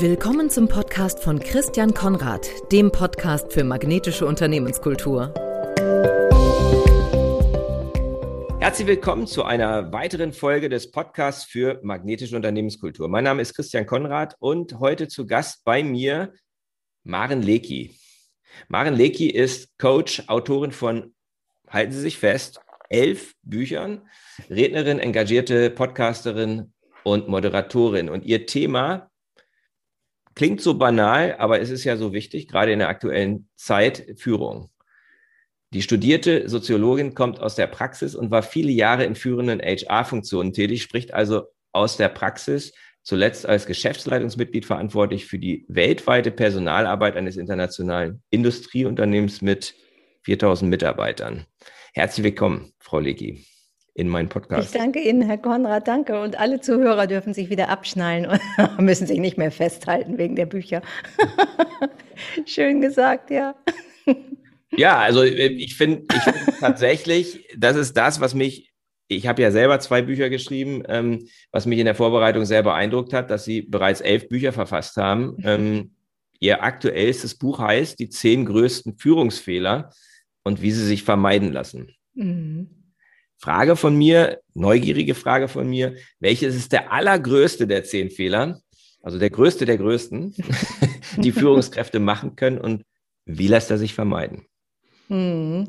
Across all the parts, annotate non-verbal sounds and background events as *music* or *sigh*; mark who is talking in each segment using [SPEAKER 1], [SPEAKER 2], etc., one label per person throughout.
[SPEAKER 1] Willkommen zum Podcast von Christian Konrad, dem Podcast für magnetische Unternehmenskultur.
[SPEAKER 2] Herzlich willkommen zu einer weiteren Folge des Podcasts für magnetische Unternehmenskultur. Mein Name ist Christian Konrad und heute zu Gast bei mir Maren Leki. Maren Leki ist Coach, Autorin von, halten Sie sich fest, elf Büchern, Rednerin, engagierte Podcasterin und Moderatorin. Und ihr Thema Klingt so banal, aber es ist ja so wichtig, gerade in der aktuellen Zeit, Führung. Die studierte Soziologin kommt aus der Praxis und war viele Jahre in führenden HR-Funktionen tätig, spricht also aus der Praxis, zuletzt als Geschäftsleitungsmitglied verantwortlich für die weltweite Personalarbeit eines internationalen Industrieunternehmens mit 4000 Mitarbeitern. Herzlich willkommen, Frau Leggi in meinen Podcast.
[SPEAKER 3] Ich danke Ihnen, Herr Konrad, danke. Und alle Zuhörer dürfen sich wieder abschnallen und *laughs* müssen sich nicht mehr festhalten wegen der Bücher. *laughs* Schön gesagt, ja.
[SPEAKER 2] Ja, also äh, ich finde ich find *laughs* tatsächlich, das ist das, was mich, ich habe ja selber zwei Bücher geschrieben, ähm, was mich in der Vorbereitung sehr beeindruckt hat, dass Sie bereits elf Bücher verfasst haben. Ähm, Ihr aktuellstes Buch heißt Die zehn größten Führungsfehler und wie sie sich vermeiden lassen. Mhm. Frage von mir, neugierige Frage von mir, welches ist der allergrößte der zehn Fehler, also der größte der größten, *laughs* die Führungskräfte machen können und wie lässt er sich vermeiden?
[SPEAKER 3] Hm.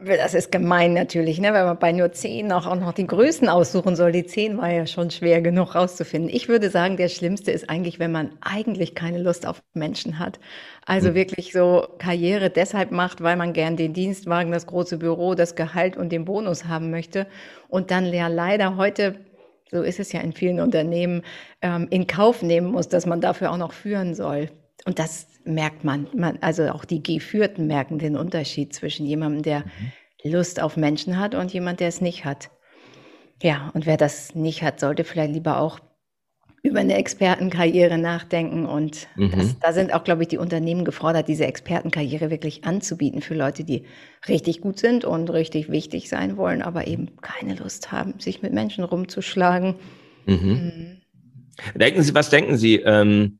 [SPEAKER 3] Das ist gemein natürlich, ne? wenn man bei nur zehn auch, auch noch die Größen aussuchen soll. Die zehn war ja schon schwer genug rauszufinden. Ich würde sagen, der schlimmste ist eigentlich, wenn man eigentlich keine Lust auf Menschen hat. Also mhm. wirklich so Karriere deshalb macht, weil man gern den Dienstwagen, das große Büro, das Gehalt und den Bonus haben möchte. Und dann ja leider heute so ist es ja in vielen Unternehmen, ähm, in Kauf nehmen muss, dass man dafür auch noch führen soll. Und das merkt man, man also auch die Geführten merken den Unterschied zwischen jemandem, der mhm. Lust auf Menschen hat und jemand, der es nicht hat. Ja, und wer das nicht hat, sollte vielleicht lieber auch über eine Expertenkarriere nachdenken. Und mhm. das, da sind auch, glaube ich, die Unternehmen gefordert, diese Expertenkarriere wirklich anzubieten für Leute, die richtig gut sind und richtig wichtig sein wollen, aber eben keine Lust haben, sich mit Menschen rumzuschlagen. Mhm.
[SPEAKER 2] Mhm. Denken Sie, was denken Sie? Ähm,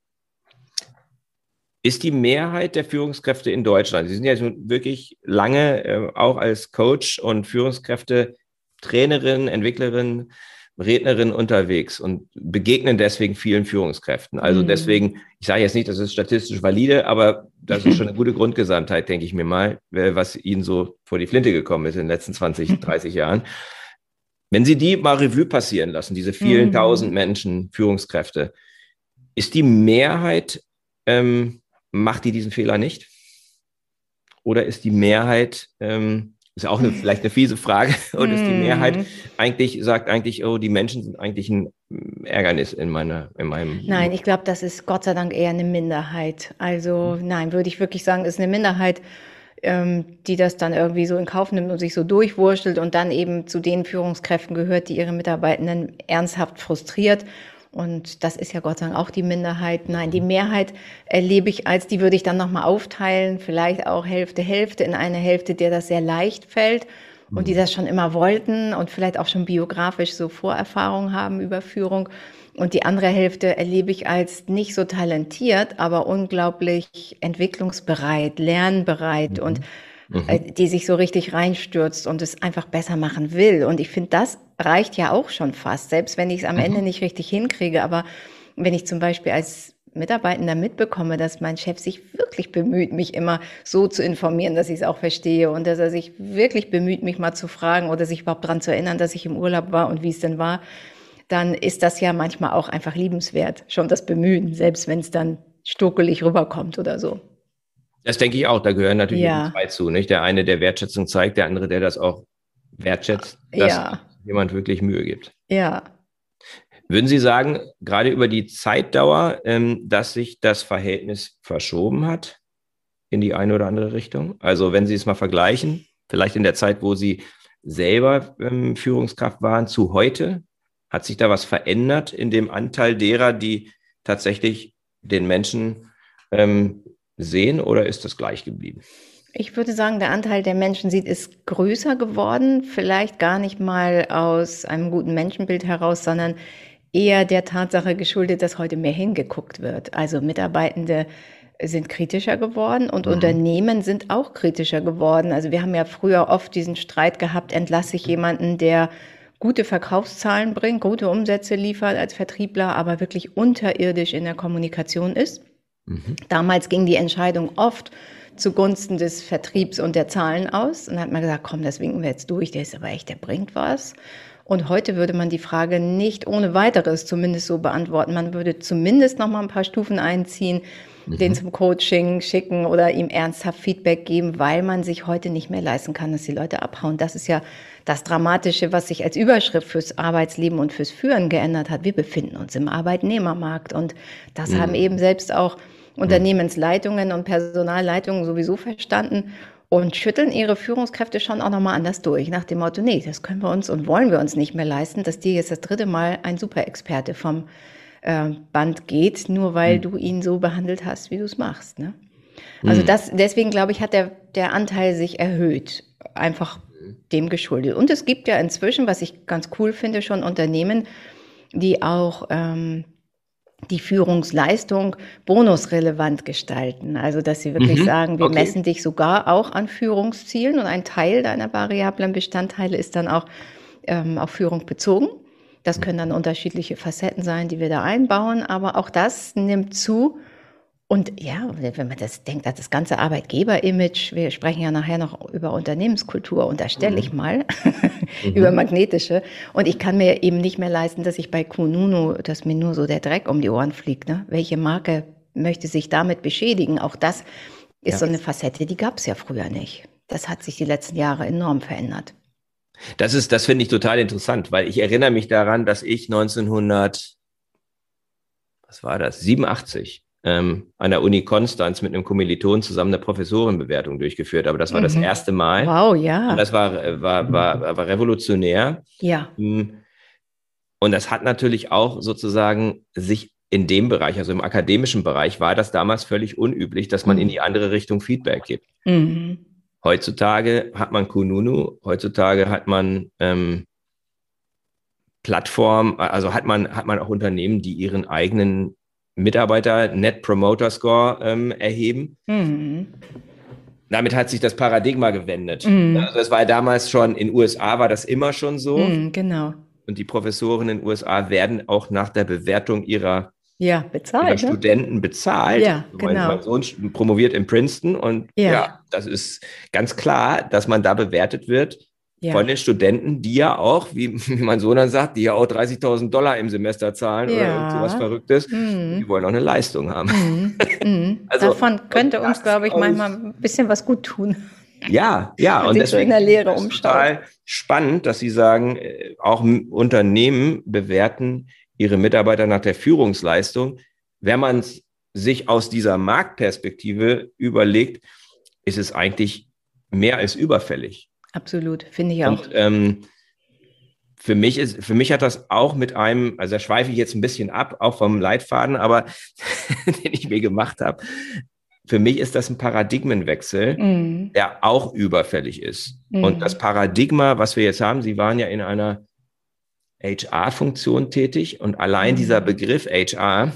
[SPEAKER 2] ist die Mehrheit der Führungskräfte in Deutschland, Sie sind ja wirklich lange äh, auch als Coach und Führungskräfte, Trainerin, Entwicklerin, Rednerin unterwegs und begegnen deswegen vielen Führungskräften. Also mhm. deswegen, ich sage jetzt nicht, das ist statistisch valide, aber das ist schon eine gute Grundgesamtheit, denke ich mir mal, äh, was Ihnen so vor die Flinte gekommen ist in den letzten 20, 30 *laughs* Jahren. Wenn Sie die mal Revue passieren lassen, diese vielen mhm. tausend Menschen, Führungskräfte, ist die Mehrheit ähm, macht die diesen Fehler nicht? Oder ist die Mehrheit, ähm, ist ja auch eine, vielleicht eine fiese Frage, *laughs* und ist die Mehrheit mhm. eigentlich, sagt eigentlich, oh, die Menschen sind eigentlich ein Ärgernis in meiner, in meinem.
[SPEAKER 3] Nein, ich glaube, das ist Gott sei Dank eher eine Minderheit. Also, hm. nein, würde ich wirklich sagen, ist eine Minderheit, ähm, die das dann irgendwie so in Kauf nimmt und sich so durchwurschtelt und dann eben zu den Führungskräften gehört, die ihre Mitarbeitenden ernsthaft frustriert und das ist ja Gott sei Dank auch die Minderheit. Nein, die Mehrheit erlebe ich als, die würde ich dann nochmal aufteilen, vielleicht auch Hälfte, Hälfte in eine Hälfte, der das sehr leicht fällt und die mhm. das schon immer wollten und vielleicht auch schon biografisch so Vorerfahrungen haben über Führung. Und die andere Hälfte erlebe ich als nicht so talentiert, aber unglaublich entwicklungsbereit, lernbereit mhm. und mhm. Äh, die sich so richtig reinstürzt und es einfach besser machen will. Und ich finde, das reicht ja auch schon fast, selbst wenn ich es am mhm. Ende nicht richtig hinkriege. Aber wenn ich zum Beispiel als Mitarbeitender mitbekomme, dass mein Chef sich wirklich bemüht, mich immer so zu informieren, dass ich es auch verstehe und dass er sich wirklich bemüht, mich mal zu fragen oder sich überhaupt daran zu erinnern, dass ich im Urlaub war und wie es denn war, dann ist das ja manchmal auch einfach liebenswert, schon das Bemühen, selbst wenn es dann stuckelig rüberkommt oder so.
[SPEAKER 2] Das denke ich auch. Da gehören natürlich ja. zwei zu. Nicht? Der eine, der Wertschätzung zeigt, der andere, der das auch wertschätzt, dass ja. Jemand wirklich Mühe gibt.
[SPEAKER 3] Ja.
[SPEAKER 2] Würden Sie sagen, gerade über die Zeitdauer, ähm, dass sich das Verhältnis verschoben hat in die eine oder andere Richtung? Also wenn Sie es mal vergleichen, vielleicht in der Zeit, wo Sie selber ähm, Führungskraft waren, zu heute, hat sich da was verändert in dem Anteil derer, die tatsächlich den Menschen ähm, sehen oder ist das gleich geblieben?
[SPEAKER 3] Ich würde sagen, der Anteil der Menschen sieht, ist größer geworden. Vielleicht gar nicht mal aus einem guten Menschenbild heraus, sondern eher der Tatsache geschuldet, dass heute mehr hingeguckt wird. Also Mitarbeitende sind kritischer geworden und mhm. Unternehmen sind auch kritischer geworden. Also wir haben ja früher oft diesen Streit gehabt, entlasse ich jemanden, der gute Verkaufszahlen bringt, gute Umsätze liefert als Vertriebler, aber wirklich unterirdisch in der Kommunikation ist. Mhm. Damals ging die Entscheidung oft zugunsten des Vertriebs und der Zahlen aus. Und dann hat man gesagt, komm, das winken wir jetzt durch, der ist aber echt, der bringt was. Und heute würde man die Frage nicht ohne weiteres zumindest so beantworten. Man würde zumindest noch mal ein paar Stufen einziehen, mhm. den zum Coaching schicken oder ihm ernsthaft Feedback geben, weil man sich heute nicht mehr leisten kann, dass die Leute abhauen. Das ist ja das Dramatische, was sich als Überschrift fürs Arbeitsleben und fürs Führen geändert hat. Wir befinden uns im Arbeitnehmermarkt und das mhm. haben eben selbst auch Unternehmensleitungen und Personalleitungen sowieso verstanden und schütteln ihre Führungskräfte schon auch nochmal anders durch, nach dem Motto, nee, das können wir uns und wollen wir uns nicht mehr leisten, dass dir jetzt das dritte Mal ein Superexperte vom äh, Band geht, nur weil mhm. du ihn so behandelt hast, wie du es machst. Ne? Also mhm. das, deswegen glaube ich, hat der, der Anteil sich erhöht, einfach dem geschuldet. Und es gibt ja inzwischen, was ich ganz cool finde, schon Unternehmen, die auch ähm, die Führungsleistung bonusrelevant gestalten. Also, dass sie wirklich mhm, sagen, wir okay. messen dich sogar auch an Führungszielen und ein Teil deiner variablen Bestandteile ist dann auch ähm, auf Führung bezogen. Das können dann unterschiedliche Facetten sein, die wir da einbauen, aber auch das nimmt zu und ja, wenn man das denkt, das ganze Arbeitgeber-Image, wir sprechen ja nachher noch über Unternehmenskultur, unterstelle mhm. ich mal, *laughs* mhm. über magnetische. Und ich kann mir eben nicht mehr leisten, dass ich bei Kununu, dass mir nur so der Dreck um die Ohren fliegt. Ne? Welche Marke möchte sich damit beschädigen? Auch das ist ja. so eine Facette, die gab es ja früher nicht. Das hat sich die letzten Jahre enorm verändert.
[SPEAKER 2] Das ist, das finde ich total interessant, weil ich erinnere mich daran, dass ich 1900, was war das, 87 ähm, an der Uni Konstanz mit einem Kommiliton zusammen eine Professorenbewertung durchgeführt. Aber das war mhm. das erste Mal.
[SPEAKER 3] Wow, ja.
[SPEAKER 2] Und das war, war, war, war revolutionär.
[SPEAKER 3] Ja.
[SPEAKER 2] Mm. Und das hat natürlich auch sozusagen sich in dem Bereich, also im akademischen Bereich, war das damals völlig unüblich, dass man mhm. in die andere Richtung Feedback gibt. Mhm. Heutzutage hat man Kununu, heutzutage hat man ähm, Plattform, also hat man, hat man auch Unternehmen, die ihren eigenen Mitarbeiter Net Promoter Score ähm, erheben. Mhm. Damit hat sich das Paradigma gewendet. Mhm. Also das war damals schon, in USA war das immer schon so.
[SPEAKER 3] Mhm, genau.
[SPEAKER 2] Und die Professoren in den USA werden auch nach der Bewertung ihrer,
[SPEAKER 3] ja, bezahlt,
[SPEAKER 2] ne? Studenten bezahlt.
[SPEAKER 3] Ja, genau.
[SPEAKER 2] Mein Sohn promoviert in Princeton und ja. ja, das ist ganz klar, dass man da bewertet wird ja. von den Studenten, die ja auch, wie, wie mein Sohn dann sagt, die ja auch 30.000 Dollar im Semester zahlen ja. oder sowas Verrücktes, mhm. die wollen auch eine Leistung haben.
[SPEAKER 3] Mhm. *laughs* Mhm. also, Davon könnte uns, glaube ich, manchmal ein bisschen was gut tun.
[SPEAKER 2] Ja, ja, und deswegen so in
[SPEAKER 3] der Lehre ist total
[SPEAKER 2] spannend, dass Sie sagen, äh, auch Unternehmen bewerten ihre Mitarbeiter nach der Führungsleistung. Wenn man sich aus dieser Marktperspektive überlegt, ist es eigentlich mehr als überfällig.
[SPEAKER 3] Absolut, finde ich auch.
[SPEAKER 2] Und, ähm, für mich ist, für mich hat das auch mit einem, also da schweife ich jetzt ein bisschen ab, auch vom Leitfaden, aber *laughs* den ich mir gemacht habe. Für mich ist das ein Paradigmenwechsel, mm. der auch überfällig ist. Mm. Und das Paradigma, was wir jetzt haben, Sie waren ja in einer HR-Funktion tätig und allein mm. dieser Begriff HR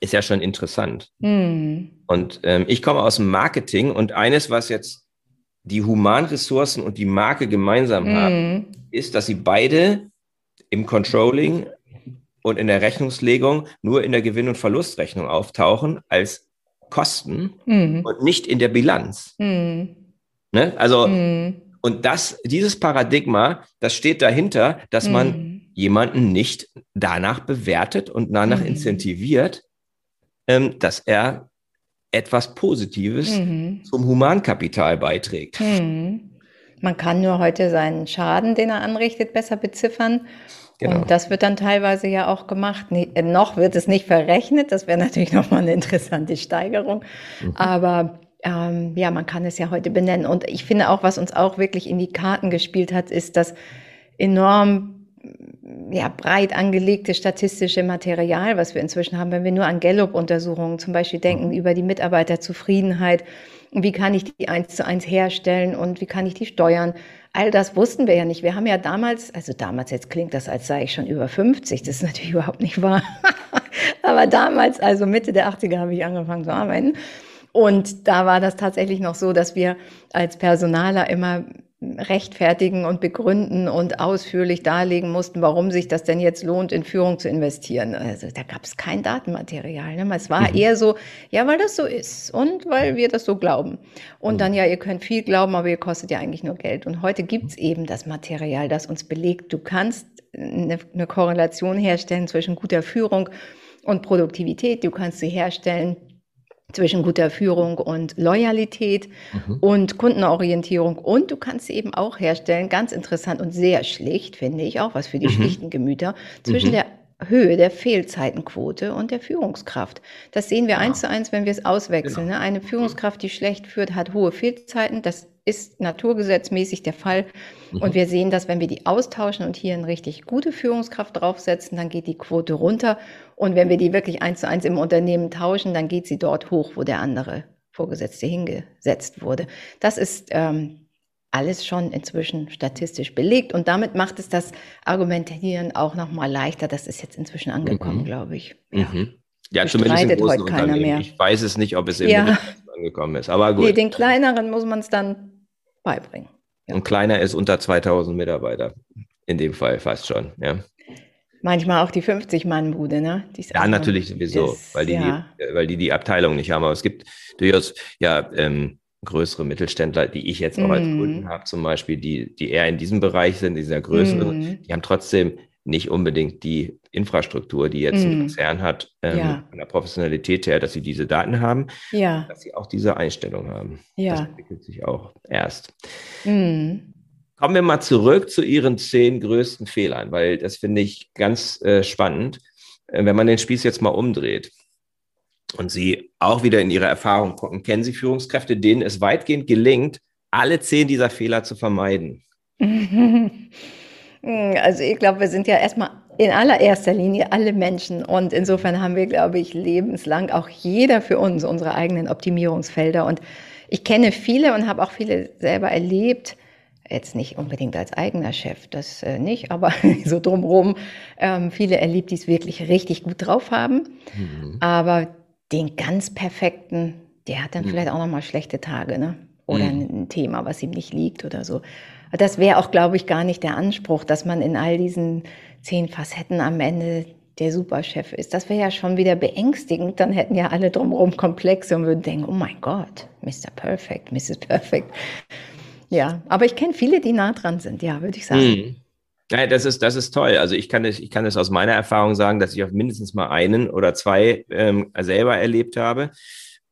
[SPEAKER 2] ist ja schon interessant. Mm. Und ähm, ich komme aus dem Marketing und eines, was jetzt die Humanressourcen und die Marke gemeinsam mhm. haben, ist, dass sie beide im Controlling und in der Rechnungslegung nur in der Gewinn- und Verlustrechnung auftauchen als Kosten mhm. und nicht in der Bilanz. Mhm. Ne? Also, mhm. und das, dieses Paradigma, das steht dahinter, dass man mhm. jemanden nicht danach bewertet und danach mhm. incentiviert, ähm, dass er etwas Positives mhm. zum Humankapital beiträgt. Mhm.
[SPEAKER 3] Man kann nur heute seinen Schaden, den er anrichtet, besser beziffern. Genau. Und das wird dann teilweise ja auch gemacht. Nee, äh, noch wird es nicht verrechnet. Das wäre *laughs* natürlich nochmal eine interessante Steigerung. Mhm. Aber ähm, ja, man kann es ja heute benennen. Und ich finde auch, was uns auch wirklich in die Karten gespielt hat, ist, dass enorm ja, breit angelegte statistische Material, was wir inzwischen haben, wenn wir nur an Gallup-Untersuchungen zum Beispiel denken, mhm. über die Mitarbeiterzufriedenheit, wie kann ich die eins zu eins herstellen und wie kann ich die steuern. All das wussten wir ja nicht. Wir haben ja damals, also damals, jetzt klingt das, als sei ich schon über 50, das ist natürlich *laughs* überhaupt nicht wahr. Aber damals, also Mitte der 80er, habe ich angefangen zu arbeiten. Und da war das tatsächlich noch so, dass wir als Personaler immer rechtfertigen und begründen und ausführlich darlegen mussten, warum sich das denn jetzt lohnt, in Führung zu investieren. Also da gab es kein Datenmaterial. Ne? Es war mhm. eher so, ja, weil das so ist und weil wir das so glauben. Und mhm. dann, ja, ihr könnt viel glauben, aber ihr kostet ja eigentlich nur Geld. Und heute gibt's eben das Material, das uns belegt, du kannst eine, eine Korrelation herstellen zwischen guter Führung und Produktivität. Du kannst sie herstellen zwischen guter Führung und Loyalität mhm. und Kundenorientierung. Und du kannst sie eben auch herstellen, ganz interessant und sehr schlicht, finde ich, auch was für die mhm. schlichten Gemüter, zwischen mhm. der Höhe der Fehlzeitenquote und der Führungskraft. Das sehen wir ja. eins zu eins, wenn wir es auswechseln. Genau. Ne? Eine Führungskraft, die schlecht führt, hat hohe Fehlzeiten. Das ist naturgesetzmäßig der Fall. Mhm. Und wir sehen, dass wenn wir die austauschen und hier eine richtig gute Führungskraft draufsetzen, dann geht die Quote runter. Und wenn wir die wirklich eins zu eins im Unternehmen tauschen, dann geht sie dort hoch, wo der andere Vorgesetzte hingesetzt wurde. Das ist ähm, alles schon inzwischen statistisch belegt und damit macht es das Argumentieren auch noch mal leichter. Das ist jetzt inzwischen angekommen, mhm. glaube ich.
[SPEAKER 2] Ja, mhm. ja zumindest im großen heute keiner mehr. Ich weiß es nicht, ob es im ja. angekommen ist, aber gut. Nee,
[SPEAKER 3] den kleineren muss man es dann beibringen.
[SPEAKER 2] Ja. Und kleiner ist unter 2000 Mitarbeiter. In dem Fall fast schon, ja.
[SPEAKER 3] Manchmal auch die 50-Mann-Bude, ne?
[SPEAKER 2] ja, natürlich sowieso, ist, weil, die, ja. die, weil die die Abteilung nicht haben. Aber es gibt durchaus ja ähm, größere Mittelständler, die ich jetzt auch mm. als mhm. Kunden habe, zum Beispiel, die, die eher in diesem Bereich sind, dieser größeren, mm. die haben trotzdem nicht unbedingt die Infrastruktur, die jetzt mm. ein Konzern hat, ähm, ja. von der Professionalität her, dass sie diese Daten haben, ja. dass sie auch diese Einstellung haben. Ja. Das entwickelt sich auch erst. Mm. Kommen wir mal zurück zu Ihren zehn größten Fehlern, weil das finde ich ganz äh, spannend, äh, wenn man den Spieß jetzt mal umdreht und Sie auch wieder in Ihre Erfahrung gucken. Kennen Sie Führungskräfte, denen es weitgehend gelingt, alle zehn dieser Fehler zu vermeiden? *laughs*
[SPEAKER 3] Also ich glaube, wir sind ja erstmal in allererster Linie alle Menschen und insofern haben wir, glaube ich, lebenslang auch jeder für uns unsere eigenen Optimierungsfelder und ich kenne viele und habe auch viele selber erlebt, jetzt nicht unbedingt als eigener Chef, das äh, nicht, aber *laughs* so drumherum, ähm, viele erlebt, die es wirklich richtig gut drauf haben, mhm. aber den ganz perfekten, der hat dann mhm. vielleicht auch noch mal schlechte Tage, ne? Oder mhm. ein Thema, was ihm nicht liegt oder so. Das wäre auch, glaube ich, gar nicht der Anspruch, dass man in all diesen zehn Facetten am Ende der Superchef ist. Das wäre ja schon wieder beängstigend. Dann hätten ja alle drumherum Komplexe und würden denken, oh mein Gott, Mr. Perfect, Mrs. Perfect. Ja, aber ich kenne viele, die nah dran sind, ja, würde ich sagen. Mhm.
[SPEAKER 2] Ja, das ist, das ist toll. Also ich kann es, ich kann es aus meiner Erfahrung sagen, dass ich auf mindestens mal einen oder zwei ähm, selber erlebt habe.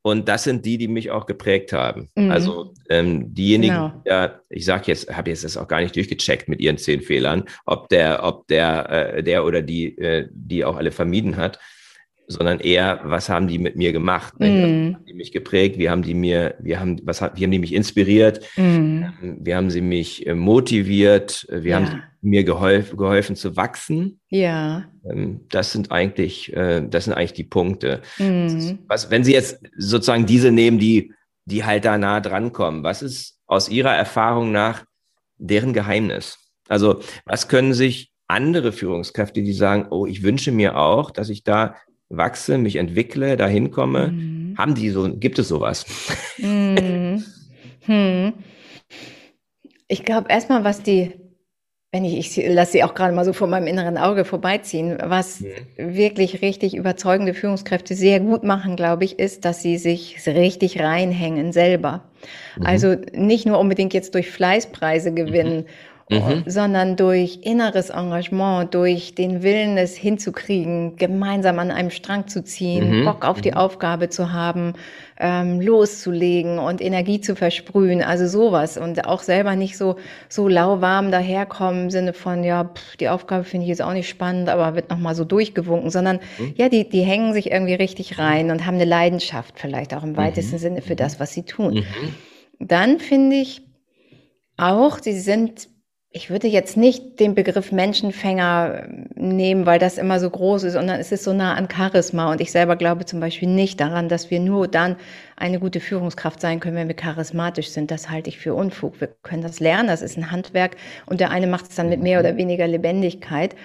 [SPEAKER 2] Und das sind die, die mich auch geprägt haben. Mhm. Also ähm, diejenigen, genau. ja, ich sage jetzt, habe jetzt das auch gar nicht durchgecheckt mit ihren zehn Fehlern, ob der, ob der, äh, der oder die, äh, die auch alle vermieden hat, sondern eher, was haben die mit mir gemacht? Ne? Mm. Haben die mich geprägt? Wie haben die mir, wie haben, was, wie haben die mich inspiriert? Mm. Wie haben sie mich äh, motiviert? Wie ja. haben sie mir geholfen, geholfen zu wachsen?
[SPEAKER 3] Ja.
[SPEAKER 2] Ähm, das sind eigentlich, äh, das sind eigentlich die Punkte. Mm. Was, wenn Sie jetzt sozusagen diese nehmen, die, die halt da nah dran kommen, was ist aus Ihrer Erfahrung nach deren Geheimnis? Also, was können sich andere Führungskräfte, die sagen, oh, ich wünsche mir auch, dass ich da wachse, mich entwickle, dahin komme. Mhm. Haben die so, gibt es sowas? Mhm.
[SPEAKER 3] Hm. Ich glaube erstmal, was die, wenn ich, ich lasse sie auch gerade mal so vor meinem inneren Auge vorbeiziehen, was mhm. wirklich richtig überzeugende Führungskräfte sehr gut machen, glaube ich, ist, dass sie sich richtig reinhängen selber. Mhm. Also nicht nur unbedingt jetzt durch Fleißpreise gewinnen mhm mhm. sondern durch inneres Engagement, durch den Willen, es hinzukriegen, gemeinsam an einem Strang zu ziehen, mhm. Bock auf die mhm. Aufgabe zu haben, ähm, loszulegen und Energie zu versprühen, also sowas und auch selber nicht so so lauwarm daherkommen im Sinne von ja pff, die Aufgabe finde ich jetzt auch nicht spannend, aber wird noch mal so durchgewunken, sondern mhm. ja die die hängen sich irgendwie richtig rein und haben eine Leidenschaft vielleicht auch im weitesten mhm. Sinne für das, was sie tun. Mhm. Dann finde ich auch, sie sind ich würde jetzt nicht den Begriff Menschenfänger nehmen, weil das immer so groß ist, sondern es ist so nah an Charisma. Und ich selber glaube zum Beispiel nicht daran, dass wir nur dann eine gute Führungskraft sein können, wenn wir charismatisch sind. Das halte ich für Unfug. Wir können das lernen, das ist ein Handwerk und der eine macht es dann mit mehr oder weniger Lebendigkeit.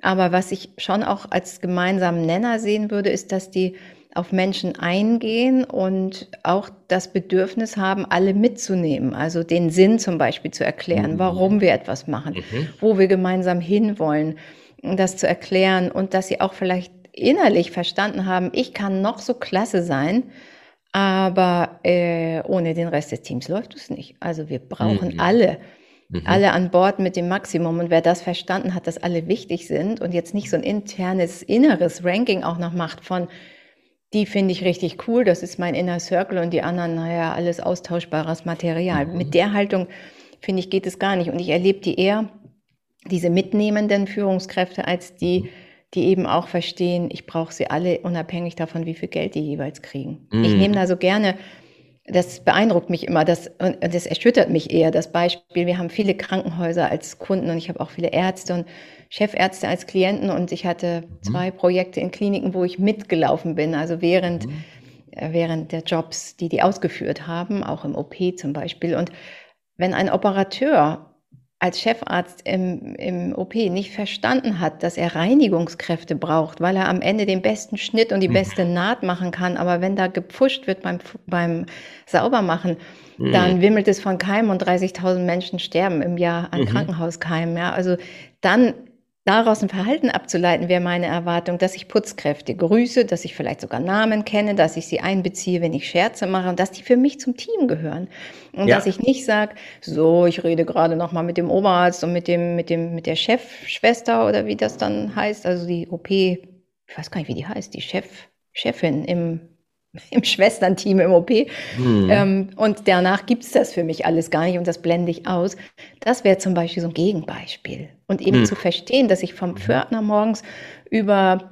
[SPEAKER 3] Aber was ich schon auch als gemeinsamen Nenner sehen würde, ist, dass die auf Menschen eingehen und auch das Bedürfnis haben, alle mitzunehmen. Also den Sinn zum Beispiel zu erklären, mhm. warum wir etwas machen, mhm. wo wir gemeinsam hinwollen, das zu erklären und dass sie auch vielleicht innerlich verstanden haben, ich kann noch so klasse sein, aber äh, ohne den Rest des Teams läuft es nicht. Also wir brauchen mhm. alle. Mhm. Alle an Bord mit dem Maximum. Und wer das verstanden hat, dass alle wichtig sind und jetzt nicht so ein internes, inneres Ranking auch noch macht von, die finde ich richtig cool, das ist mein Inner Circle und die anderen, naja, alles austauschbares Material. Mhm. Mit der Haltung, finde ich, geht es gar nicht. Und ich erlebe die eher, diese mitnehmenden Führungskräfte, als die, die eben auch verstehen, ich brauche sie alle unabhängig davon, wie viel Geld die jeweils kriegen. Mhm. Ich nehme da so gerne das beeindruckt mich immer, das, und das erschüttert mich eher, das Beispiel. Wir haben viele Krankenhäuser als Kunden und ich habe auch viele Ärzte und Chefärzte als Klienten und ich hatte mhm. zwei Projekte in Kliniken, wo ich mitgelaufen bin, also während, mhm. Äh, während der Jobs, die die ausgeführt haben, auch im OP zum Beispiel. Und wenn ein Operateur als Chefarzt im, im OP nicht verstanden hat, dass er Reinigungskräfte braucht, weil er am Ende den besten Schnitt und die mhm. beste Naht machen kann. Aber wenn da gepfuscht wird beim, beim Saubermachen, mhm. dann wimmelt es von Keimen und 30.000 Menschen sterben im Jahr an mhm. Krankenhauskeimen. Ja, also dann Daraus ein Verhalten abzuleiten, wäre meine Erwartung, dass ich Putzkräfte grüße, dass ich vielleicht sogar Namen kenne, dass ich sie einbeziehe, wenn ich Scherze mache und dass die für mich zum Team gehören. Und ja. dass ich nicht sage, so, ich rede gerade noch mal mit dem Oberarzt und mit dem, mit dem, mit der Chefschwester oder wie das dann heißt, also die OP, ich weiß gar nicht, wie die heißt, die Chef, Chefin im *laughs* im Schwesternteam im OP. Hm. Ähm, und danach gibt es das für mich alles gar nicht und das blende ich aus. Das wäre zum Beispiel so ein Gegenbeispiel. Und eben hm. zu verstehen, dass ich vom Pförtner morgens über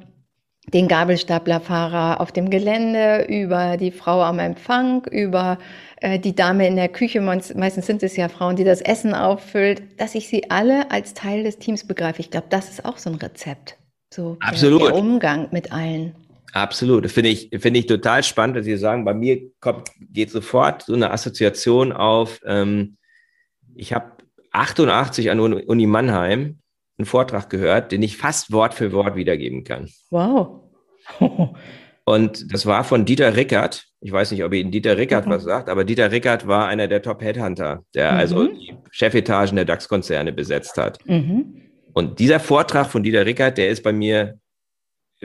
[SPEAKER 3] den Gabelstaplerfahrer auf dem Gelände, über die Frau am Empfang, über äh, die Dame in der Küche, meistens sind es ja Frauen, die das Essen auffüllt, dass ich sie alle als Teil des Teams begreife. Ich glaube, das ist auch so ein Rezept. So
[SPEAKER 2] Absolut.
[SPEAKER 3] Der, der Umgang mit allen.
[SPEAKER 2] Absolut. Das finde ich, finde ich total spannend, dass Sie sagen, bei mir kommt, geht sofort so eine Assoziation auf. Ähm, ich habe 88 an Uni Mannheim einen Vortrag gehört, den ich fast Wort für Wort wiedergeben kann.
[SPEAKER 3] Wow. *laughs*
[SPEAKER 2] Und das war von Dieter Rickert. Ich weiß nicht, ob Ihnen Dieter Rickert mhm. was sagt, aber Dieter Rickert war einer der Top-Headhunter, der mhm. also die Chefetagen der DAX-Konzerne besetzt hat. Mhm. Und dieser Vortrag von Dieter Rickert, der ist bei mir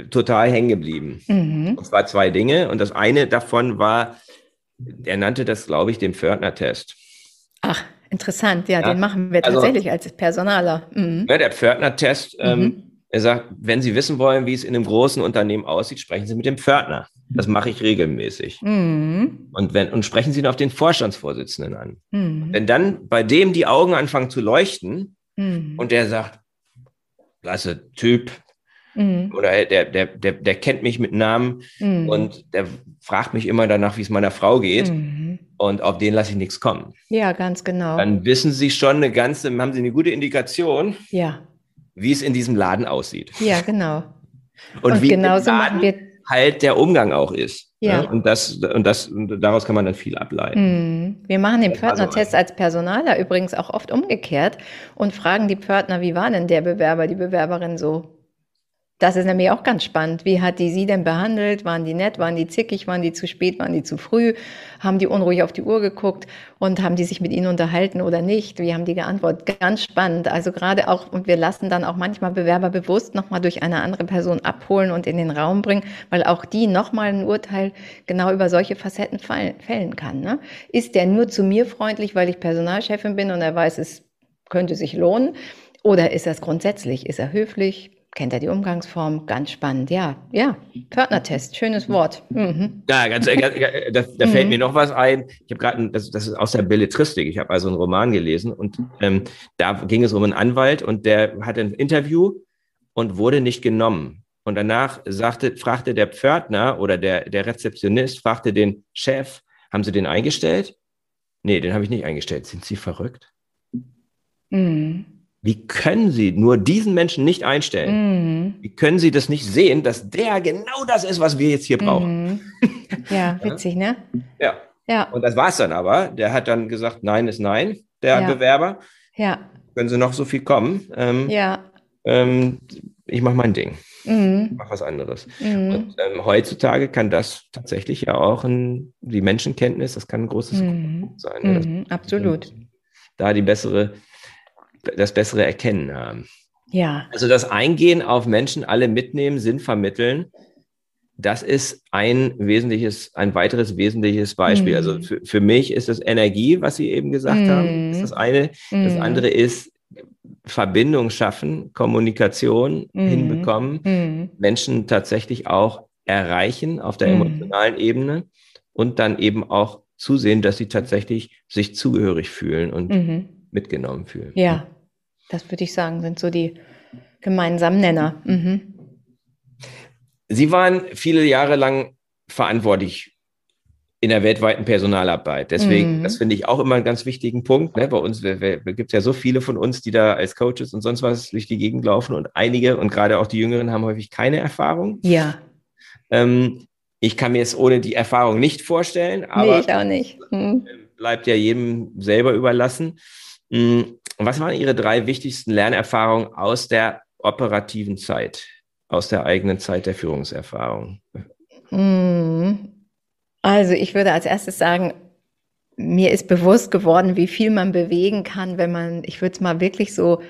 [SPEAKER 2] total hängen geblieben. Mhm. Und zwar zwei Dinge. Und das eine davon war, er nannte das, glaube ich, den Pförtner-Test.
[SPEAKER 3] Ach, interessant. Ja, ja, den machen wir also, tatsächlich als Personaler.
[SPEAKER 2] Mhm. Ja, der Pförtner-Test, ähm, mhm. er sagt, wenn Sie wissen wollen, wie es in einem großen Unternehmen aussieht, sprechen Sie mit dem Pförtner. Das mache ich regelmäßig. Mhm. Und, wenn, und sprechen Sie auf den Vorstandsvorsitzenden an. Mhm. Wenn dann bei dem die Augen anfangen zu leuchten mhm. und der sagt, klasse Typ, Mhm. Oder der, der, der, der kennt mich mit Namen mhm. und der fragt mich immer danach, wie es meiner Frau geht. Mhm. Und auf den lasse ich nichts kommen.
[SPEAKER 3] Ja, ganz genau.
[SPEAKER 2] Dann wissen Sie schon eine ganze, haben Sie eine gute Indikation,
[SPEAKER 3] ja.
[SPEAKER 2] wie es in diesem Laden aussieht.
[SPEAKER 3] Ja, genau.
[SPEAKER 2] Und, und wie genauso machen wir halt der Umgang auch ist. Ja. Ne? Und das, und das, und daraus kann man dann viel ableiten.
[SPEAKER 3] Mhm. Wir machen den Pförtner-Test als Personaler übrigens auch oft umgekehrt und fragen die Pförtner, wie war denn der Bewerber, die Bewerberin so? Das ist nämlich auch ganz spannend. Wie hat die sie denn behandelt? Waren die nett? Waren die zickig? Waren die zu spät? Waren die zu früh? Haben die unruhig auf die Uhr geguckt? Und haben die sich mit ihnen unterhalten oder nicht? Wie haben die geantwortet? Ganz spannend. Also gerade auch, und wir lassen dann auch manchmal Bewerber bewusst nochmal durch eine andere Person abholen und in den Raum bringen, weil auch die nochmal ein Urteil genau über solche Facetten fällen kann. Ne? Ist der nur zu mir freundlich, weil ich Personalchefin bin und er weiß, es könnte sich lohnen? Oder ist es grundsätzlich? Ist er höflich? Kennt er die Umgangsform? Ganz spannend. Ja, ja. Pförtnertest, schönes Wort. Mhm.
[SPEAKER 2] Ja, ganz, äh, da, da fällt mhm. mir noch was ein. Ich habe gerade, das, das ist aus der Belletristik. Ich habe also einen Roman gelesen und ähm, da ging es um einen Anwalt und der hatte ein Interview und wurde nicht genommen. Und danach sagte, fragte der Pförtner oder der, der Rezeptionist, fragte den Chef, haben Sie den eingestellt? Nee, den habe ich nicht eingestellt. Sind Sie verrückt? Mhm. Wie können Sie nur diesen Menschen nicht einstellen? Mhm. Wie können Sie das nicht sehen, dass der genau das ist, was wir jetzt hier brauchen? Mhm.
[SPEAKER 3] Ja, *laughs* witzig, ne?
[SPEAKER 2] Ja. ja. Und das war es dann aber. Der hat dann gesagt, nein ist nein, der ja. Bewerber.
[SPEAKER 3] Ja.
[SPEAKER 2] Können Sie noch so viel kommen?
[SPEAKER 3] Ähm, ja.
[SPEAKER 2] Ähm, ich mache mein Ding. Mhm. Ich mache was anderes. Mhm. Und ähm, heutzutage kann das tatsächlich ja auch ein, die Menschenkenntnis, das kann ein großes
[SPEAKER 3] mhm. Sein. Ne? Mhm, absolut.
[SPEAKER 2] Da die bessere, das bessere Erkennen haben.
[SPEAKER 3] Ja.
[SPEAKER 2] Also das Eingehen auf Menschen, alle mitnehmen, Sinn vermitteln, das ist ein wesentliches, ein weiteres wesentliches Beispiel. Also mhm. für, für mich ist es Energie, was Sie eben gesagt haben. Das ist das eine. Das mhm. andere ist Verbindung schaffen, Kommunikation mhm. hinbekommen, mhm. Menschen tatsächlich auch erreichen auf der mhm. emotionalen Ebene und dann eben auch zusehen, dass sie tatsächlich sich zugehörig fühlen und mhm. mitgenommen fühlen.
[SPEAKER 3] Ja, das würde ich sagen, sind so die gemeinsamen Nenner. Mhm.
[SPEAKER 2] Sie waren viele Jahre lang verantwortlich in der weltweiten Personalarbeit. Deswegen, mhm. das finde ich auch immer einen ganz wichtigen Punkt. Ne? Bei uns gibt es ja so viele von uns, die da als Coaches und sonst was durch die Gegend laufen und einige und gerade auch die Jüngeren haben häufig keine Erfahrung.
[SPEAKER 3] Ja.
[SPEAKER 2] Ähm, ich kann mir es ohne die Erfahrung nicht vorstellen, aber
[SPEAKER 3] nee, ich auch nicht.
[SPEAKER 2] Mhm. bleibt ja jedem selber überlassen. Mhm. Was waren Ihre drei wichtigsten Lernerfahrungen aus der operativen Zeit, aus der eigenen Zeit der Führungserfahrung?
[SPEAKER 3] Mhm. Also ich würde als erstes sagen, mir ist bewusst geworden, wie viel man bewegen kann, wenn man, ich würde es mal wirklich so,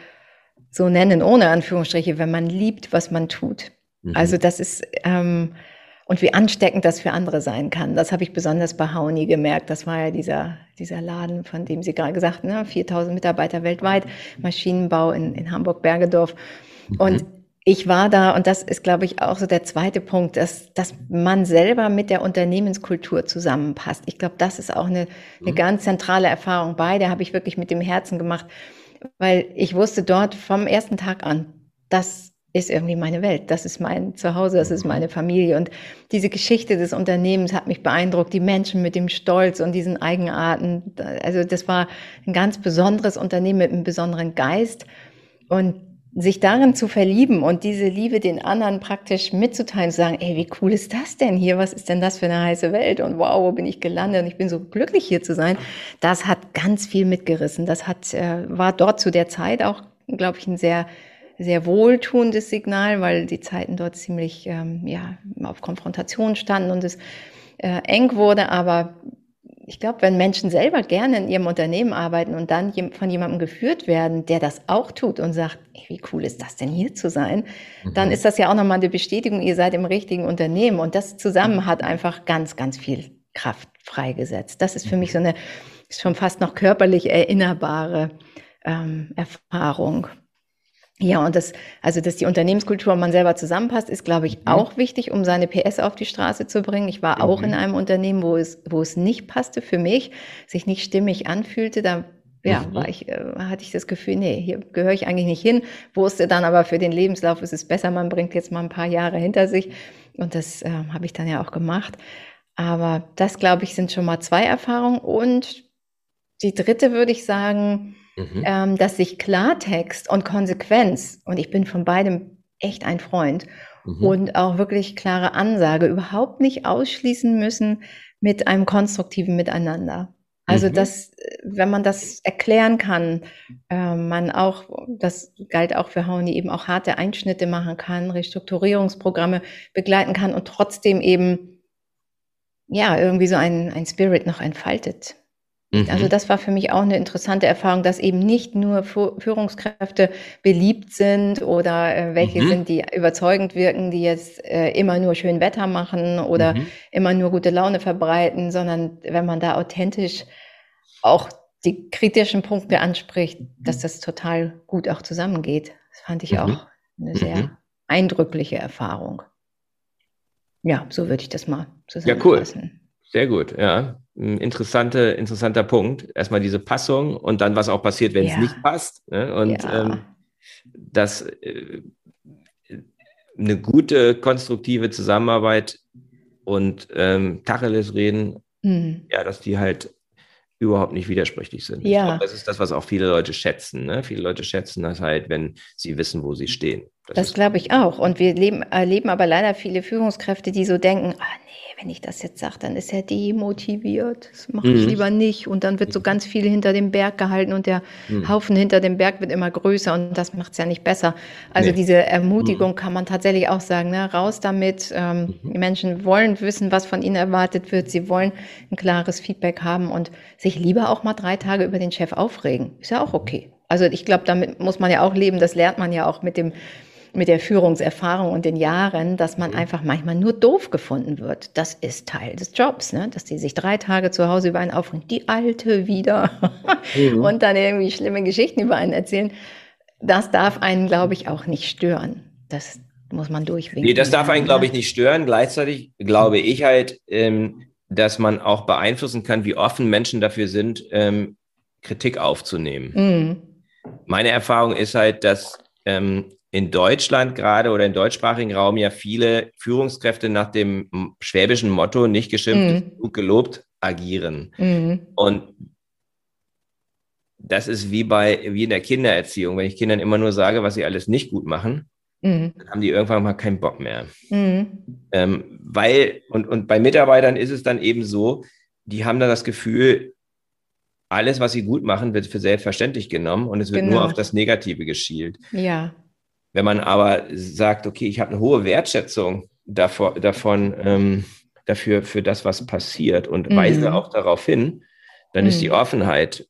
[SPEAKER 3] so nennen, ohne Anführungsstriche, wenn man liebt, was man tut. Mhm. Also das ist, ähm, und wie ansteckend das für andere sein kann. Das habe ich besonders bei Hauni gemerkt. Das war ja dieser, dieser Laden, von dem Sie gerade gesagt haben, ne? 4000 Mitarbeiter weltweit, Maschinenbau in, in Hamburg-Bergedorf. Mhm. Und ich war da, und das ist, glaube ich, auch so der zweite Punkt, dass, dass man selber mit der Unternehmenskultur zusammenpasst. Ich glaube, das ist auch eine, eine mhm. ganz zentrale Erfahrung bei. Der habe ich wirklich mit dem Herzen gemacht, weil ich wusste dort vom ersten Tag an, das ist irgendwie meine Welt, das ist mein Zuhause, das ist mhm. meine Familie. Und diese Geschichte des Unternehmens hat mich beeindruckt, die Menschen mit dem Stolz und diesen Eigenarten. Also das war ein ganz besonderes Unternehmen mit einem besonderen Geist. Und sich darin zu verlieben und diese Liebe den anderen praktisch mitzuteilen, zu sagen, ey, wie cool ist das denn hier? Was ist denn das für eine heiße Welt? Und wow, wo bin ich gelandet? Und ich bin so glücklich hier zu sein. Das hat ganz viel mitgerissen. Das hat, äh, war dort zu der Zeit auch, glaube ich, ein sehr, sehr wohltuendes Signal, weil die Zeiten dort ziemlich, ähm, ja, auf Konfrontation standen und es äh, eng wurde. Aber ich glaube, wenn Menschen selber gerne in ihrem Unternehmen arbeiten und dann von jemandem geführt werden, der das auch tut und sagt, ey, wie cool ist das denn hier zu sein, mhm. dann ist das ja auch nochmal eine Bestätigung, ihr seid im richtigen Unternehmen. Und das zusammen hat einfach ganz, ganz viel Kraft freigesetzt. Das ist für mich so eine schon fast noch körperlich erinnerbare ähm, Erfahrung. Ja, und das, also dass die Unternehmenskultur man selber zusammenpasst, ist, glaube ich, mhm. auch wichtig, um seine PS auf die Straße zu bringen. Ich war mhm. auch in mhm. einem Unternehmen, wo es, wo es nicht passte für mich, sich nicht stimmig anfühlte. Da ja, mhm. war ich, äh, hatte ich das Gefühl, nee, hier gehöre ich eigentlich nicht hin. Wusste dann aber für den Lebenslauf ist es besser, man bringt jetzt mal ein paar Jahre hinter sich. Und das äh, habe ich dann ja auch gemacht. Aber das, glaube ich, sind schon mal zwei Erfahrungen. Und die dritte würde ich sagen, mhm. ähm, dass sich Klartext und Konsequenz, und ich bin von beidem echt ein Freund, mhm. und auch wirklich klare Ansage überhaupt nicht ausschließen müssen mit einem konstruktiven Miteinander. Also mhm. dass, wenn man das erklären kann, äh, man auch, das galt auch für Hauen, die eben auch harte Einschnitte machen kann, Restrukturierungsprogramme begleiten kann und trotzdem eben ja irgendwie so ein, ein Spirit noch entfaltet. Also mhm. das war für mich auch eine interessante Erfahrung, dass eben nicht nur Führungskräfte beliebt sind oder äh, welche mhm. sind, die überzeugend wirken, die jetzt äh, immer nur schön Wetter machen oder mhm. immer nur gute Laune verbreiten, sondern wenn man da authentisch auch die kritischen Punkte anspricht, dass das total gut auch zusammengeht. Das fand ich mhm. auch eine sehr mhm. eindrückliche Erfahrung. Ja, so würde ich das mal zusammenfassen.
[SPEAKER 2] Ja, cool. Sehr gut, ja. Interessante, interessanter Punkt. Erstmal diese Passung und dann, was auch passiert, wenn ja. es nicht passt. Ne? Und ja. ähm, dass äh, eine gute, konstruktive Zusammenarbeit und ähm, Tacheles reden, mhm. ja, dass die halt überhaupt nicht widersprüchlich sind.
[SPEAKER 3] Ja.
[SPEAKER 2] Glaub, das ist das, was auch viele Leute schätzen. Ne? Viele Leute schätzen das halt, wenn sie wissen, wo sie stehen.
[SPEAKER 3] Das, das glaube ich auch. Und wir leben, erleben aber leider viele Führungskräfte, die so denken, ah nee, wenn ich das jetzt sage, dann ist er demotiviert. Das mache ich mhm. lieber nicht. Und dann wird so ganz viel hinter dem Berg gehalten und der mhm. Haufen hinter dem Berg wird immer größer und das macht es ja nicht besser. Also nee. diese Ermutigung mhm. kann man tatsächlich auch sagen, ne? raus damit. Ähm, mhm. Die Menschen wollen wissen, was von ihnen erwartet wird. Sie wollen ein klares Feedback haben und sich lieber auch mal drei Tage über den Chef aufregen. Ist ja auch okay. Also ich glaube, damit muss man ja auch leben. Das lernt man ja auch mit dem mit der Führungserfahrung und den Jahren, dass man mhm. einfach manchmal nur doof gefunden wird. Das ist Teil des Jobs, ne? dass die sich drei Tage zu Hause über einen aufregen, die Alte wieder mhm. *laughs* und dann irgendwie schlimme Geschichten über einen erzählen. Das darf einen, glaube ich, auch nicht stören. Das muss man durchwinken.
[SPEAKER 2] Nee, das darf einen, glaube ich, nicht stören. Gleichzeitig glaube ich halt, ähm, dass man auch beeinflussen kann, wie offen Menschen dafür sind, ähm, Kritik aufzunehmen. Mhm. Meine Erfahrung ist halt, dass ähm, in Deutschland gerade oder im deutschsprachigen Raum ja viele Führungskräfte nach dem schwäbischen Motto nicht geschimpft, mhm. gelobt agieren. Mhm. Und das ist wie bei, wie in der Kindererziehung. Wenn ich Kindern immer nur sage, was sie alles nicht gut machen, mhm. dann haben die irgendwann mal keinen Bock mehr. Mhm. Ähm, weil, und, und bei Mitarbeitern ist es dann eben so, die haben dann das Gefühl, alles, was sie gut machen, wird für selbstverständlich genommen und es wird genau. nur auf das Negative geschielt.
[SPEAKER 3] Ja.
[SPEAKER 2] Wenn man aber sagt, okay, ich habe eine hohe Wertschätzung davor, davon, ähm, dafür, für das, was passiert und mhm. weise auch darauf hin, dann mhm. ist die mhm. Offenheit,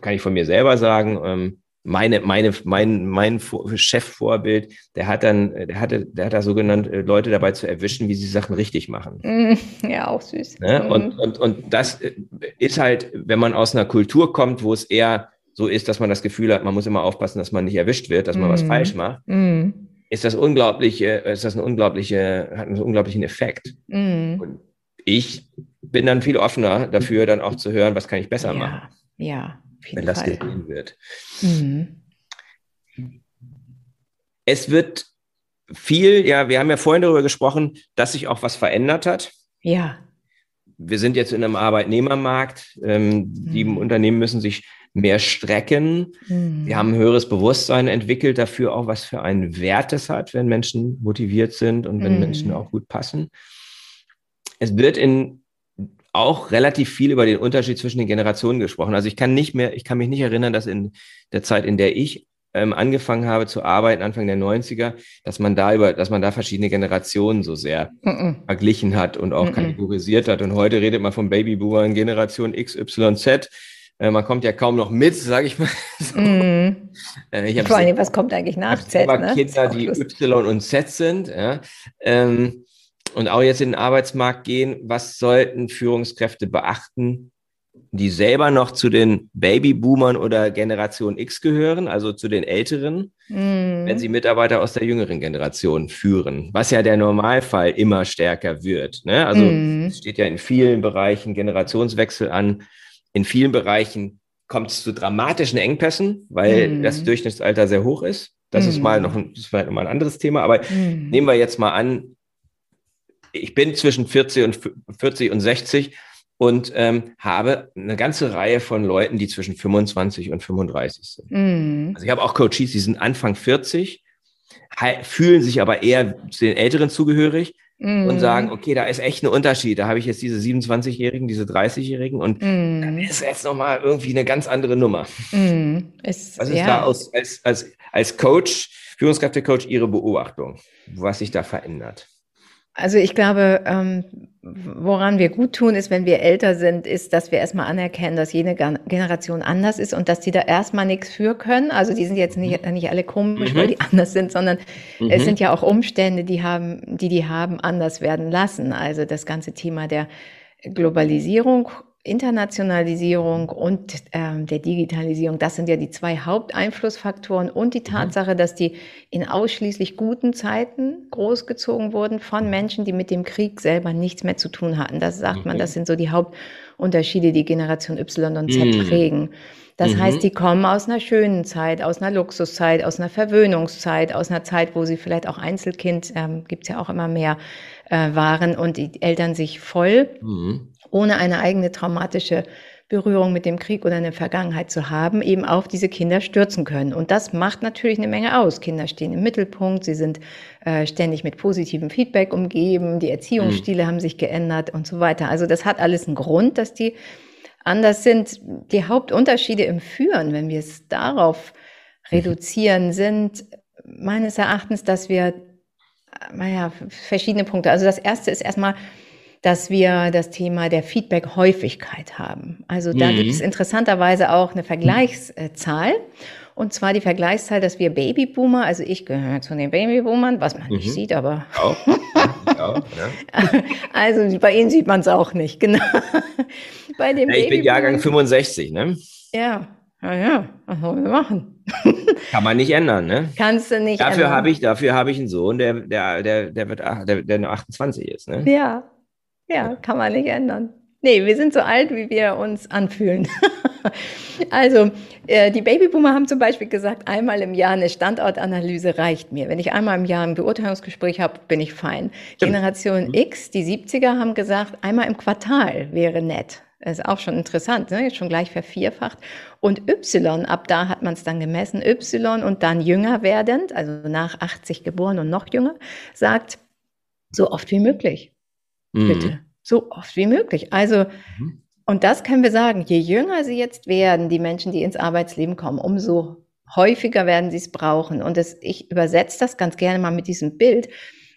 [SPEAKER 2] kann ich von mir selber sagen, ähm, meine, meine, mein, mein Chefvorbild, der hat dann, der hatte, der hat da so genannt, äh, Leute dabei zu erwischen, wie sie Sachen richtig machen.
[SPEAKER 3] Mhm. *laughs* Ja, auch süß.
[SPEAKER 2] Ne? Und, und, und das äh, ist halt, wenn man aus einer Kultur kommt, wo es eher so ist, dass man das Gefühl hat, man muss immer aufpassen, dass man nicht erwischt wird, dass man mm. was mhm. falsch macht, mm. ist das unglaubliche, ist das ein unglaubliche, hat einen unglaublichen Effekt. Mm. Und ich bin dann viel offener dafür, dann auch zu hören, was kann ich besser
[SPEAKER 3] ja,
[SPEAKER 2] machen.
[SPEAKER 3] Ja,
[SPEAKER 2] wenn das Fall. gesehen wird. Mhm. Es wird viel, ja, wir haben ja vorhin darüber gesprochen, dass sich auch was verändert hat.
[SPEAKER 3] Ja.
[SPEAKER 2] Wir sind jetzt in einem Arbeitnehmermarkt. Ähm, die mhm. Unternehmen müssen sich mehr strecken. Mhm. Wir haben ein höheres Bewusstsein entwickelt dafür auch, was für einen Wert es hat, wenn Menschen motiviert sind und wenn mhm. Menschen auch gut passen. Es wird in auch relativ viel über den Unterschied zwischen den Generationen gesprochen. Also ich kann nicht mehr, ich kann mich nicht erinnern, dass in der Zeit, in der ich ähm, angefangen habe zu arbeiten, Anfang der 90er, dass man da über, dass man da verschiedene Generationen so sehr mm verglichen hat und auch mm kategorisiert hat. Und heute redet man von Babyboomern, Generation XYZ. Äh, man kommt ja kaum noch mit, sage ich mal. *laughs* So.
[SPEAKER 3] Mm. Äh, Vor allem, was kommt eigentlich nach
[SPEAKER 2] Z? Ne? Kinder, die Y und Z sind. Ja. Ähm, und auch jetzt in den Arbeitsmarkt gehen, was sollten Führungskräfte beachten, die selber noch zu den Babyboomern oder Generation X gehören, also zu den Älteren, mm. wenn sie Mitarbeiter aus der jüngeren Generation führen, was ja der Normalfall immer stärker wird. Ne? Also mm. es steht ja in vielen Bereichen Generationswechsel an in vielen Bereichen kommt es zu dramatischen Engpässen, weil mhm. das Durchschnittsalter sehr hoch ist. Das mhm. ist mal noch ein, das ist vielleicht noch mal ein anderes Thema, aber mhm. nehmen wir jetzt mal an, ich bin zwischen 40 und 40 und 60 und ähm, habe eine ganze Reihe von Leuten, die zwischen 25 und 35 sind. Mhm. Also ich habe auch Coaches, die sind Anfang 40, fühlen sich aber eher zu den Älteren zugehörig, mm. und sagen, okay, da ist echt ein Unterschied. Da habe ich jetzt diese 27-Jährigen, diese 30-Jährigen und mm. dann ist jetzt nochmal irgendwie eine ganz andere Nummer. Mm. Es, *laughs* was ist ja. da aus, als, als, als Coach, Führungskräftecoach, Ihre Beobachtung, was sich da verändert?
[SPEAKER 3] Also ich glaube, ähm, woran wir gut tun, ist, wenn wir älter sind, ist, dass wir erstmal anerkennen, dass jede Generation anders ist und dass die da erstmal nichts für können. Also die sind jetzt nicht, nicht alle komisch, mhm. weil die *laughs* anders sind, sondern mhm. es sind ja auch Umstände, die haben, die die haben anders werden lassen. Also das ganze Thema der Globalisierung Internationalisierung und ähm, der Digitalisierung, das sind ja die zwei Haupteinflussfaktoren und die mhm. Tatsache, dass die in ausschließlich guten Zeiten großgezogen wurden von Menschen, die mit dem Krieg selber nichts mehr zu tun hatten. Das sagt man, das sind so die Hauptunterschiede, die Generation Y und Z mhm. prägen. Das mhm. heißt, die kommen aus einer schönen Zeit, aus einer Luxuszeit, aus einer Verwöhnungszeit, aus einer Zeit, wo sie vielleicht auch Einzelkind, ähm, gibt's ja auch immer mehr, äh, waren und die Eltern sich voll mhm ohne eine eigene traumatische Berührung mit dem Krieg oder eine Vergangenheit zu haben, eben auf diese Kinder stürzen können. Und das macht natürlich eine Menge aus. Kinder stehen im Mittelpunkt, sie sind äh, ständig mit positivem Feedback umgeben, die Erziehungsstile mhm. haben sich geändert und so weiter. Also das hat alles einen Grund, dass die anders sind. Die Hauptunterschiede im Führen, wenn wir es darauf mhm. reduzieren, sind meines Erachtens, dass wir, naja, verschiedene Punkte. Also das erste ist erstmal, dass wir das Thema der Feedback-Häufigkeit haben. Also da mhm. gibt es interessanterweise auch eine Vergleichszahl. Und zwar die Vergleichszahl, dass wir Babyboomer, also ich gehöre zu den Babyboomern, was man mhm. nicht sieht, aber. Auch. auch ja. *laughs* Also bei Ihnen sieht man es auch nicht, genau.
[SPEAKER 2] bei dem ja, ich bin Jahrgang 65, ne?
[SPEAKER 3] Ja, ja, ja, was sollen wir machen? *laughs*
[SPEAKER 2] Kann man nicht ändern, ne?
[SPEAKER 3] Kannst du nicht
[SPEAKER 2] dafür ändern. Hab ich, dafür habe ich einen Sohn, der, der, der, der, wird, der, der nur 28 ist, ne?
[SPEAKER 3] Ja, ja, kann man nicht ändern. Nee, wir sind so alt, wie wir uns anfühlen. *laughs* also, äh, die Babyboomer haben zum Beispiel gesagt, einmal im Jahr eine Standortanalyse reicht mir. Wenn ich einmal im Jahr ein Beurteilungsgespräch habe, bin ich fein. Stimmt. Generation mhm. X, die 70er, haben gesagt, einmal im Quartal wäre nett. Das ist auch schon interessant, ne? jetzt schon gleich vervierfacht. Und Y, ab da hat man es dann gemessen, Y und dann jünger werdend, also nach 80 geboren und noch jünger, sagt, so oft wie möglich. Mhm. Bitte. So oft wie möglich. Also, mhm. und das können wir sagen, je jünger sie jetzt werden, die Menschen, die ins Arbeitsleben kommen, umso häufiger werden sie es brauchen. Und das, ich übersetze das ganz gerne mal mit diesem Bild.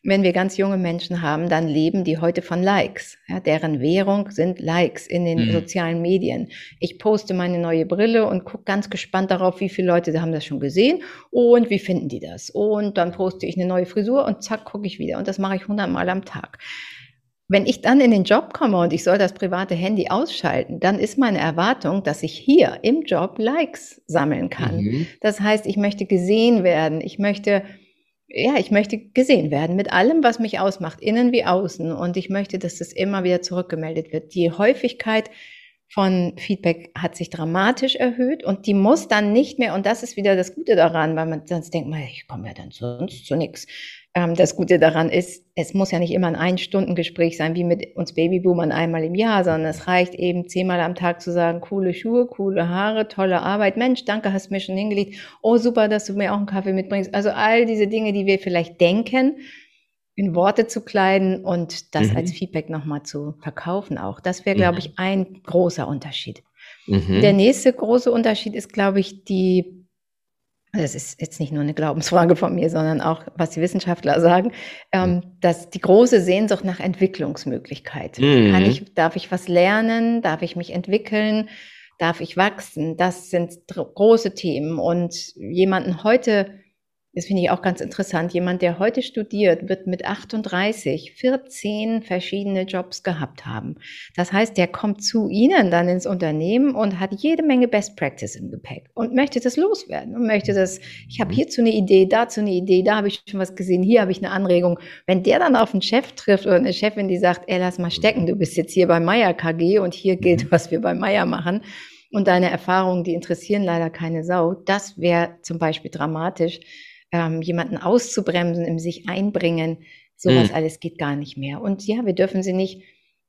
[SPEAKER 3] Wenn wir ganz junge Menschen haben, dann leben die heute von Likes. Ja, deren Währung sind Likes in den mhm. sozialen Medien. Ich poste meine neue Brille und gucke ganz gespannt darauf, wie viele Leute haben das schon gesehen und wie finden die das. Und dann poste ich eine neue Frisur und zack, gucke ich wieder. Und das mache ich hundertmal am Tag. Wenn ich dann in den Job komme und ich soll das private Handy ausschalten, dann ist meine Erwartung, dass ich hier im Job Likes sammeln kann. Mhm. Das heißt, ich möchte gesehen werden. Ich möchte, ja, ich möchte gesehen werden mit allem, was mich ausmacht, innen wie außen. Und ich möchte, dass das immer wieder zurückgemeldet wird. Die Häufigkeit von Feedback hat sich dramatisch erhöht und die muss dann nicht mehr, und das ist wieder das Gute daran, weil man sonst denkt, ich komme ja dann sonst zu nichts. Ähm, das Gute daran ist, es muss ja nicht immer ein Ein-Stunden-Gespräch sein, wie mit uns Babyboomern einmal im Jahr, sondern es reicht eben zehnmal am Tag zu sagen, coole Schuhe, coole Haare, tolle Arbeit. Mensch, danke, hast mir schon hingelegt. Oh, super, dass du mir auch einen Kaffee mitbringst. Also all diese Dinge, die wir vielleicht denken, in Worte zu kleiden und das mhm. als Feedback nochmal zu verkaufen auch. Das wäre, glaube mhm. ich, ein großer Unterschied. Mhm. Der nächste große Unterschied ist, glaube ich, die das ist jetzt nicht nur eine Glaubensfrage von mir, sondern auch, was die Wissenschaftler sagen, ähm, dass die große Sehnsucht nach Entwicklungsmöglichkeit. Mhm. Kann ich, darf ich was lernen? Darf ich mich entwickeln? Darf ich wachsen? Das sind große Themen. Und jemanden heute das finde ich auch ganz interessant. Jemand, der heute studiert, wird mit 38 14 verschiedene Jobs gehabt haben. Das heißt, der kommt zu Ihnen dann ins Unternehmen und hat jede Menge Best Practice im Gepäck und möchte das loswerden und möchte das, ich habe hierzu eine Idee, dazu eine Idee, da habe ich schon was gesehen, hier habe ich eine Anregung. Wenn der dann auf einen Chef trifft oder eine Chefin, die sagt, ey, lass mal stecken, du bist jetzt hier bei Meier KG und hier gilt, mhm. was wir bei Meier machen, und deine Erfahrungen, die interessieren leider keine Sau, das wäre zum Beispiel dramatisch ähm, jemanden auszubremsen, im sich einbringen, sowas mhm. alles geht gar nicht mehr. Und ja, wir dürfen sie nicht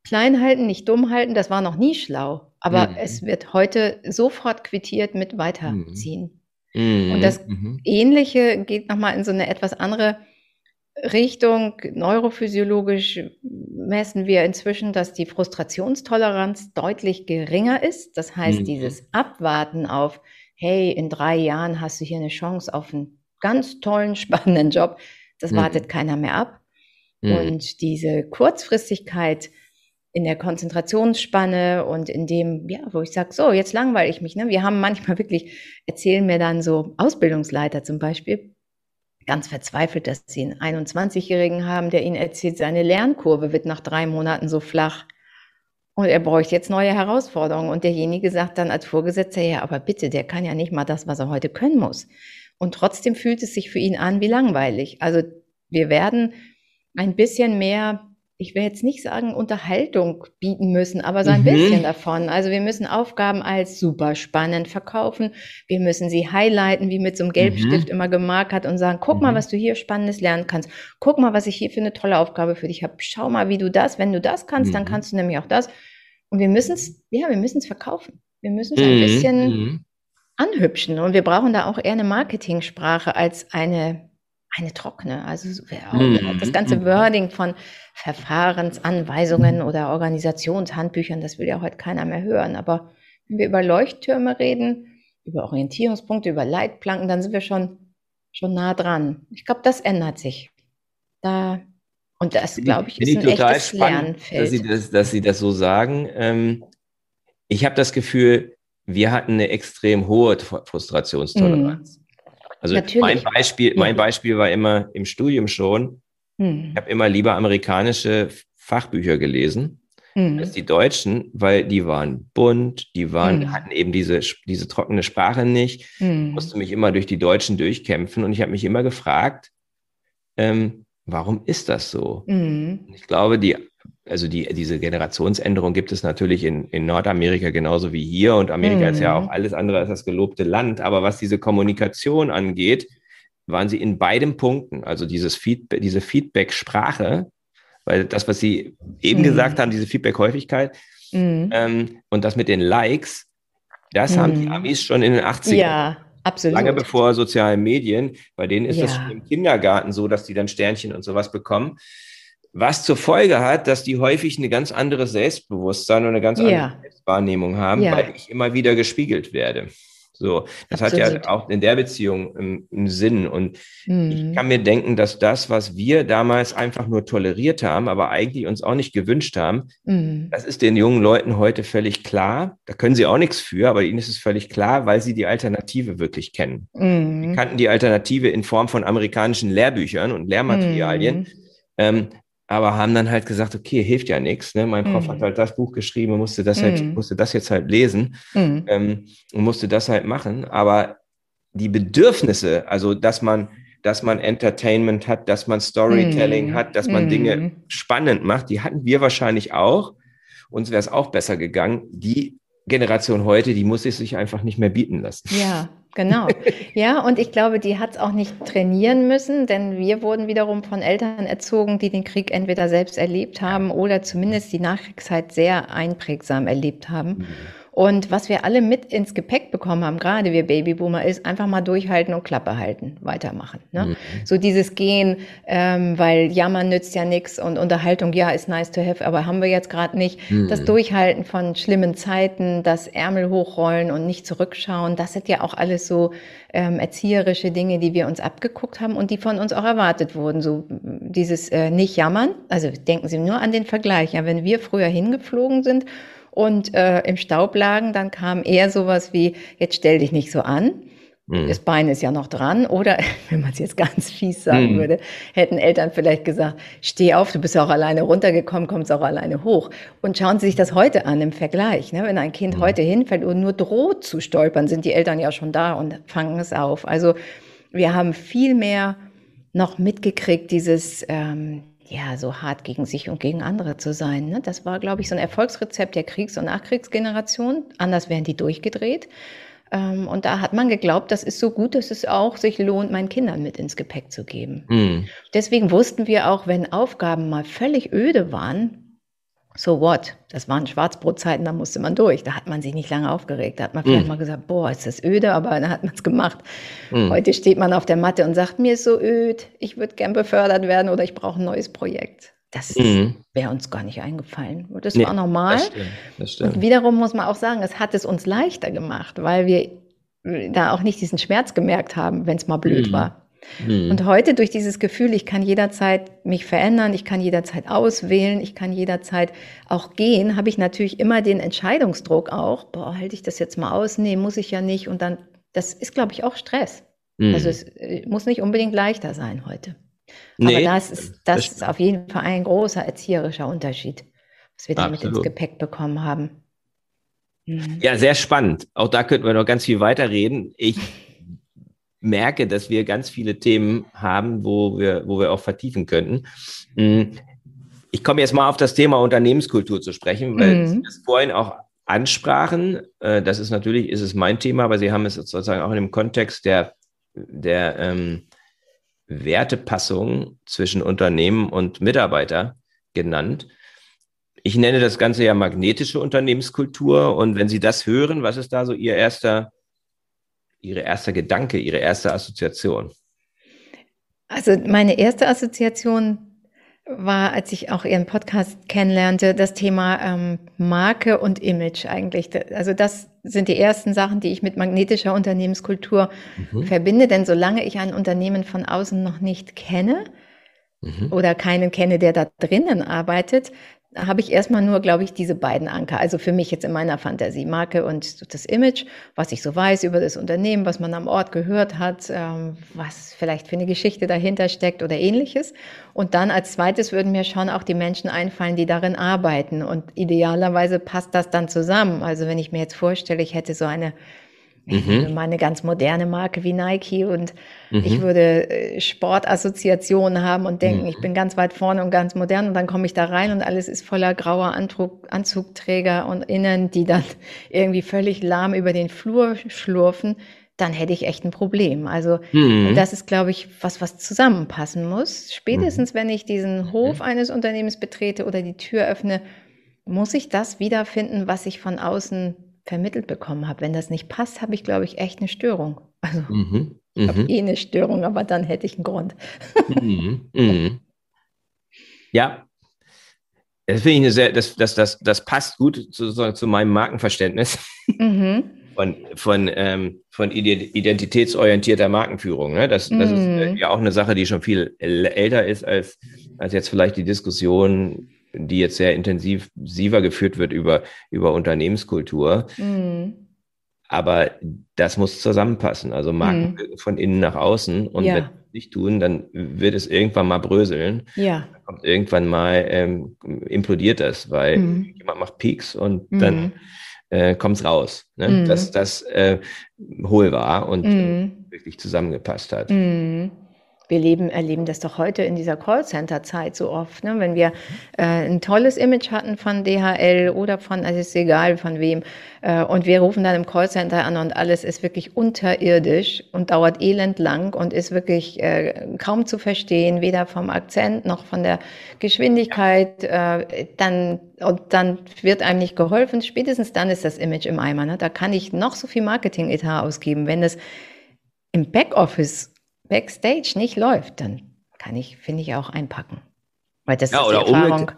[SPEAKER 3] klein halten, nicht dumm halten, das war noch nie schlau. Aber mhm. es wird heute sofort quittiert mit Weiterziehen. Mhm. Und das mhm. Ähnliche geht nochmal in so eine etwas andere Richtung. Neurophysiologisch messen wir inzwischen, dass die Frustrationstoleranz deutlich geringer ist. Das heißt, mhm. dieses Abwarten auf, hey, in drei Jahren hast du hier eine Chance auf ein ganz tollen, *laughs* spannenden Job. Das mhm. wartet keiner mehr ab. Mhm. Und diese Kurzfristigkeit in der Konzentrationsspanne und in dem, ja, wo ich sage, so, jetzt langweile ich mich. Ne? Wir haben manchmal wirklich, erzählen mir dann so Ausbildungsleiter zum Beispiel, ganz verzweifelt, dass sie einen 21-Jährigen haben, der ihnen erzählt, seine Lernkurve wird nach drei Monaten so flach. Und er bräuchte jetzt neue Herausforderungen. Und derjenige sagt dann als Vorgesetzter, ja, aber bitte, der kann ja nicht mal das, was er heute können muss. Und trotzdem fühlt es sich für ihn an wie langweilig. Also wir werden ein bisschen mehr, ich will jetzt nicht sagen Unterhaltung bieten müssen, aber so ein mhm. bisschen davon. Also wir müssen Aufgaben als super spannend verkaufen. Wir müssen sie highlighten, wie mit so einem Gelbstift mhm. immer gemarkert und sagen, guck mhm. mal, was du hier Spannendes lernen kannst. Guck mal, was ich hier für eine tolle Aufgabe für dich habe. Schau mal, wie du das, wenn du das kannst, dann mhm. kannst du nämlich auch das. Und wir müssen es, ja, wir müssen es verkaufen. Wir müssen es ein mhm. bisschen mhm. Anhübschen. Und wir brauchen da auch eher eine Marketingsprache als eine, eine trockene. Also mhm. das ganze mhm. Wording von Verfahrensanweisungen oder Organisationshandbüchern, das will ja heute keiner mehr hören. Aber wenn wir über Leuchttürme reden, über Orientierungspunkte, über Leitplanken, dann sind wir schon, schon nah dran. Ich glaube, das ändert sich. Da, und das, glaube ich,
[SPEAKER 2] ist ein echtes spannend, Lernfeld. Dass Sie, das, dass Sie das so sagen. Ähm, ich habe das Gefühl, wir hatten eine extrem hohe Frustrationstoleranz. Mhm. Also mein Beispiel, mein Beispiel war immer im Studium schon, mhm. ich habe immer lieber amerikanische Fachbücher gelesen mhm. als die deutschen, weil die waren bunt, die waren, mhm. hatten eben diese, diese trockene Sprache nicht, mhm. musste mich immer durch die Deutschen durchkämpfen und ich habe mich immer gefragt, ähm, warum ist das so? Mhm. Ich glaube, die, also die, diese Generationsänderung gibt es natürlich in, in Nordamerika genauso wie hier. Und Amerika mhm. ist ja mhm. auch alles andere als das gelobte Land. Aber was diese Kommunikation angeht, waren sie in beiden Punkten, also dieses Feedback, diese Feedback-Sprache, weil das, was Sie eben mhm. gesagt haben, diese Feedback-Häufigkeit mhm. ähm, und das mit den Likes, das haben die mhm. Amis schon in den 80ern.
[SPEAKER 3] Ja. Absolut.
[SPEAKER 2] Lange bevor sozialen Medien, bei denen ist ja. das schon im Kindergarten so, dass die dann Sternchen und sowas bekommen. Was zur Folge hat, dass die häufig eine ganz andere Selbstbewusstsein und eine ganz andere ja. Selbstwahrnehmung haben, ja. weil ich immer wieder gespiegelt werde. So, das Absolut. hat ja auch in der Beziehung einen Sinn. Und mhm. ich kann mir denken, dass das, was wir damals einfach nur toleriert haben, aber eigentlich uns auch nicht gewünscht haben, mhm. das ist den jungen Leuten heute völlig klar. Da können sie auch nichts für, aber ihnen ist es völlig klar, weil sie die Alternative wirklich kennen. Mhm. Sie kannten die Alternative in Form von amerikanischen Lehrbüchern und Lehrmaterialien. Mhm. Ähm, aber haben dann halt gesagt, okay, hilft ja nichts. Ne? Mein Prof mhm. hat halt das Buch geschrieben, musste das halt, mhm. musste das jetzt halt lesen mhm. ähm, und musste das halt machen. Aber die Bedürfnisse, also dass man, dass man Entertainment hat, dass man Storytelling mhm. hat, dass man Dinge mhm. spannend macht, die hatten wir wahrscheinlich auch. Uns wäre es auch besser gegangen. Die Generation heute, die muss es sich einfach nicht mehr bieten lassen.
[SPEAKER 3] Ja, Genau. Ja, und ich glaube, die hat es auch nicht trainieren müssen, denn wir wurden wiederum von Eltern erzogen, die den Krieg entweder selbst erlebt haben oder zumindest die Nachkriegszeit sehr einprägsam erlebt haben. Mhm. Und was wir alle mit ins Gepäck bekommen haben, gerade wir Babyboomer, ist einfach mal durchhalten und Klappe halten, weitermachen. Ne? Mhm. So dieses Gehen, ähm, weil Jammern nützt ja nichts und Unterhaltung, ja, ist nice to have, aber haben wir jetzt gerade nicht. Mhm. Das Durchhalten von schlimmen Zeiten, das Ärmel hochrollen und nicht zurückschauen, das sind ja auch alles so ähm, erzieherische Dinge, die wir uns abgeguckt haben und die von uns auch erwartet wurden. So dieses äh, nicht jammern, also denken Sie nur an den Vergleich. Ja, wenn wir früher hingeflogen sind, und äh, im Staub lagen, dann kam eher sowas wie, jetzt stell dich nicht so an. Mhm. Das Bein ist ja noch dran. Oder, *laughs* wenn man es jetzt ganz fies sagen mhm. würde, hätten Eltern vielleicht gesagt, steh auf, du bist ja auch alleine runtergekommen, kommst auch alleine hoch. Und schauen Sie sich das heute an im Vergleich. Ne? Wenn ein Kind mhm. heute hinfällt und nur droht zu stolpern, sind die Eltern ja schon da und fangen es auf. Also wir haben viel mehr noch mitgekriegt, dieses ähm, ja, so hart gegen sich und gegen andere zu sein. Ne? Das war, glaube ich, so ein Erfolgsrezept der Kriegs- und Nachkriegsgeneration. Anders wären die durchgedreht. Ähm, und da hat man geglaubt, das ist so gut, dass es auch sich lohnt, meinen Kindern mit ins Gepäck zu geben. Mhm. Deswegen wussten wir auch, wenn Aufgaben mal völlig öde waren, so what? Das waren Schwarzbrotzeiten, da musste man durch. Da hat man sich nicht lange aufgeregt. Da hat man vielleicht mm. mal gesagt, boah, ist das öde, aber dann hat man es gemacht. Mm. Heute steht man auf der Matte und sagt, mir ist so öd, ich würde gern befördert werden oder ich brauche ein neues Projekt. Das mm. wäre uns gar nicht eingefallen. Das nee, war normal. Das stimmt, das stimmt. Und wiederum muss man auch sagen, es hat es uns leichter gemacht, weil wir da auch nicht diesen Schmerz gemerkt haben, wenn es mal blöd war. Mhm. Und heute durch dieses Gefühl, ich kann jederzeit mich verändern, ich kann jederzeit auswählen, ich kann jederzeit auch gehen, habe ich natürlich immer den Entscheidungsdruck auch, boah, halte ich das jetzt mal aus? Nee, muss ich ja nicht. Und dann, das ist, glaube ich, auch Stress. Mhm. Also es äh, muss nicht unbedingt leichter sein heute. Nee, Aber das ist, das, das ist auf jeden Fall ein großer erzieherischer Unterschied, was wir damit ins Gepäck bekommen haben.
[SPEAKER 2] Mhm. Ja, sehr spannend. Auch da könnten wir noch ganz viel weiterreden. Ich merke, dass wir ganz viele Themen haben, wo wir, wo wir auch vertiefen könnten. Mm, ich komme jetzt mal auf das Thema Unternehmenskultur zu sprechen, weil mhm. Sie das vorhin auch ansprachen. Äh, das ist natürlich, ist es mein Thema, aber Sie haben es sozusagen auch in dem Kontext der, der ähm, Wertepassung zwischen Unternehmen und Mitarbeiter genannt. Ich nenne das Ganze ja magnetische Unternehmenskultur. Und wenn Sie das hören, was ist da so Ihr erster, Ihre erster Gedanke, Ihre erste Assoziation?
[SPEAKER 3] Also meine erste Assoziation war, als ich auch Ihren Podcast kennenlernte, das Thema ähm, Marke und Image eigentlich. Also das sind die ersten Sachen, die ich mit magnetischer Unternehmenskultur mhm. verbinde. Denn solange ich ein Unternehmen von außen noch nicht kenne mhm. oder keinen kenne, der da drinnen arbeitet, habe ich erstmal nur, glaube ich, diese beiden Anker. Also für mich jetzt in meiner Fantasie, Marke und das Image, was ich so weiß über das Unternehmen, was man am Ort gehört hat, ähm, was vielleicht für eine Geschichte dahinter steckt oder ähnliches. Und dann als zweites würden mir schon auch die Menschen einfallen, die darin arbeiten. Und idealerweise passt das dann zusammen. Also wenn ich mir jetzt vorstelle, ich hätte so eine mhm. mal eine ganz moderne Marke wie Nike und mhm. ich würde äh, Sportassoziationen haben und denken, mhm. ich bin ganz weit vorne und ganz modern und dann komme ich da rein und alles ist voller grauer Anzug, Anzugträger und innen, die dann *laughs* irgendwie völlig lahm über den Flur schlurfen, dann hätte ich echt ein Problem. Also mhm. das ist, glaube ich, was, was zusammenpassen muss. Spätestens, mhm. wenn ich diesen mhm. Hof eines Unternehmens betrete oder die Tür öffne, muss ich das wiederfinden, was ich von außen vermittelt bekommen habe. Wenn das nicht passt, habe ich, glaube ich, echt eine Störung. Also mhm. ich habe mhm. eh eine Störung, aber dann hätte ich einen Grund.
[SPEAKER 2] Mhm. *laughs* Mhm. Ja, das finde ich eine sehr, das, das, das, das passt gut zu, zu meinem Markenverständnis mhm. *laughs* von, von, ähm, von identitätsorientierter Markenführung. Ne? Das, das ist äh, ja auch eine Sache, die schon viel älter ist als, als jetzt vielleicht die Diskussion die jetzt sehr intensiver geführt wird über, über Unternehmenskultur. Mhm. Aber das muss zusammenpassen. Also Marken mhm. von innen nach außen. Und ja. wenn wir das nicht tun, dann wird es irgendwann mal bröseln.
[SPEAKER 3] Ja.
[SPEAKER 2] Dann kommt irgendwann mal ähm, implodiert das, weil mhm. jemand macht Peaks und mhm. dann äh, kommt es raus, ne? Mhm. dass das äh, hohl war und äh, wirklich zusammengepasst hat.
[SPEAKER 3] Wir leben, erleben das doch heute in dieser Callcenter-Zeit so oft. Ne? Wenn wir äh, ein tolles Image hatten von DHL oder von, also ist egal von wem, äh, und wir rufen dann im Callcenter an und alles ist wirklich unterirdisch und dauert elend lang und ist wirklich äh, kaum zu verstehen, weder vom Akzent noch von der Geschwindigkeit. Äh, dann und dann wird einem nicht geholfen. Spätestens dann ist das Image im Eimer. Ne? Da kann ich noch so viel Marketing-Etat ausgeben, wenn das im Backoffice Backstage nicht läuft, dann kann ich, finde ich, auch einpacken.
[SPEAKER 2] Weil das ja, ist oder, umgekehrt,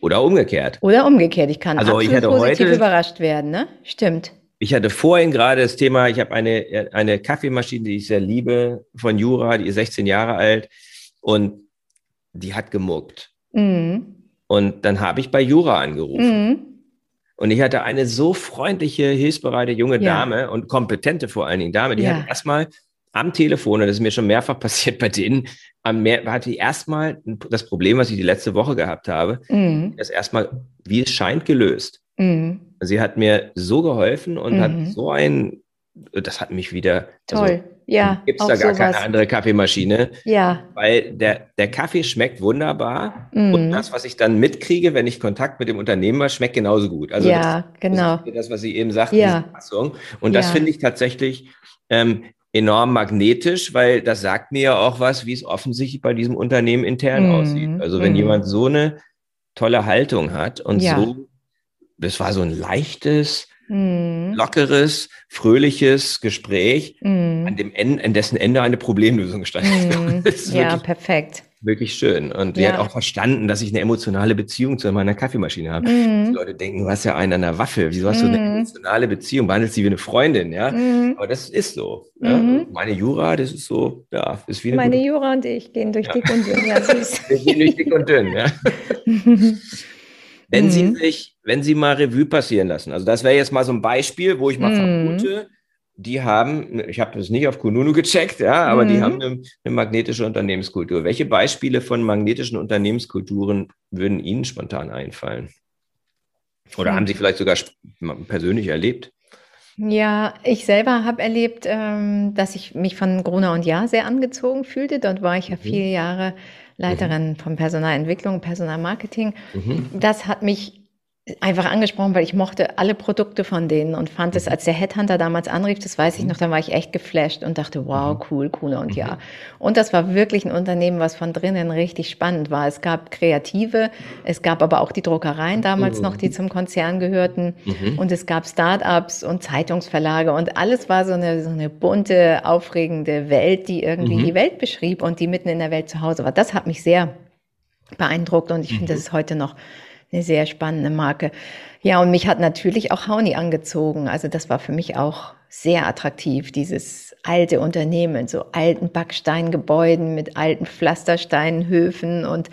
[SPEAKER 2] oder umgekehrt.
[SPEAKER 3] Oder umgekehrt. Ich kann also absolut ich positiv heute, überrascht werden, ne? Stimmt.
[SPEAKER 2] Ich hatte vorhin gerade das Thema, ich habe eine, eine Kaffeemaschine, die ich sehr liebe, von Jura, die ist 16 Jahre alt und die hat gemuckt. Mhm. Und dann habe ich bei Jura angerufen. Mhm. Und ich hatte eine so freundliche, hilfsbereite junge ja. Dame und kompetente vor allen Dingen Dame, die ja. hat erstmal am Telefon, und das ist mir schon mehrfach *laughs* passiert bei denen, am mehr, hatte ich erstmal das Problem, was ich die letzte Woche gehabt habe, mhm. das erstmal, wie es scheint, gelöst. Mhm. Sie hat mir so geholfen und mhm. hat so ein, das hat mich wieder.
[SPEAKER 3] Also Toll. Also, ja.
[SPEAKER 2] Gibt es da gar sowas. keine andere Kaffeemaschine.
[SPEAKER 3] Ja.
[SPEAKER 2] Weil der, der Kaffee schmeckt wunderbar. Mhm. Und das, was ich dann mitkriege, wenn ich Kontakt mit dem Unternehmen habe, schmeckt genauso gut. Also
[SPEAKER 3] ja, das, genau.
[SPEAKER 2] Das, das, was Sie eben sagten, ja. Und das ja. finde ich tatsächlich ähm, enorm magnetisch, weil das sagt mir ja auch was, wie es offensichtlich bei diesem Unternehmen intern mm, aussieht. Also wenn mm. jemand so eine tolle Haltung hat und ja. so, das war so ein leichtes, mm. lockeres, fröhliches Gespräch, mm. an dem Ende, an dessen Ende eine Problemlösung stand.
[SPEAKER 3] Mm. *laughs* ja, perfekt
[SPEAKER 2] wirklich schön. Und die hat auch verstanden, dass ich eine emotionale Beziehung zu meiner Kaffeemaschine habe. Mhm. Die Leute denken, du hast ja einen an der Waffe. Wieso hast mhm. du eine mhm. emotionale Beziehung? Behandelst sie wie eine Freundin, ja? Mhm. Aber das ist so. Ja? Mhm. Meine Jura, das ist so, ja, ist wie eine
[SPEAKER 3] Meine gute... Jura und ich gehen durch ja. dick und dünn. Ja, süß. *laughs*
[SPEAKER 2] Wir gehen durch dick und dünn, ja. *laughs* wenn Sie mhm. sich, wenn Sie mal Revue passieren lassen, also das wäre jetzt mal so ein Beispiel, wo ich mal vermute, die haben, ich habe das nicht auf Kununu gecheckt, ja, aber mhm. die haben eine, eine, magnetische Unternehmenskultur. Welche Beispiele von magnetischen Unternehmenskulturen würden Ihnen spontan einfallen? Oder mhm. haben Sie vielleicht sogar persönlich erlebt?
[SPEAKER 3] Ja, ich selber habe erlebt, ähm, dass ich mich von Gruner und Jahr sehr angezogen fühlte. Dort war ich ja mhm. vier Jahre Leiterin mhm. von Personalentwicklung, Personalmarketing. Mhm. Das hat mich einfach angesprochen, weil ich mochte alle Produkte von denen und fand es, mhm. als der Headhunter damals anrief, das weiß ich mhm. noch, dann war ich echt geflasht und dachte, wow, mhm. cool, cool und ja. Und das war wirklich ein Unternehmen, was von drinnen richtig spannend war. Es gab Kreative, es gab aber auch die Druckereien damals noch, die zum Konzern gehörten und es gab Startups und Zeitungsverlage und alles war so eine, so eine bunte, aufregende Welt, die irgendwie die Welt beschrieb und die mitten in der Welt zu Hause war. Das hat mich sehr beeindruckt und ich finde, das ist heute noch eine sehr spannende Marke. Ja, und mich hat natürlich auch Hauni angezogen. Also das war für mich auch sehr attraktiv, dieses alte Unternehmen, so alten Backsteingebäuden mit alten Pflastersteinhöfen und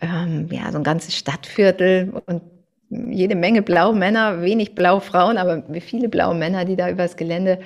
[SPEAKER 3] ähm, ja, so ein ganzes Stadtviertel und jede Menge blaue Männer, wenig blaue Frauen, aber viele blaue Männer, die da übers Gelände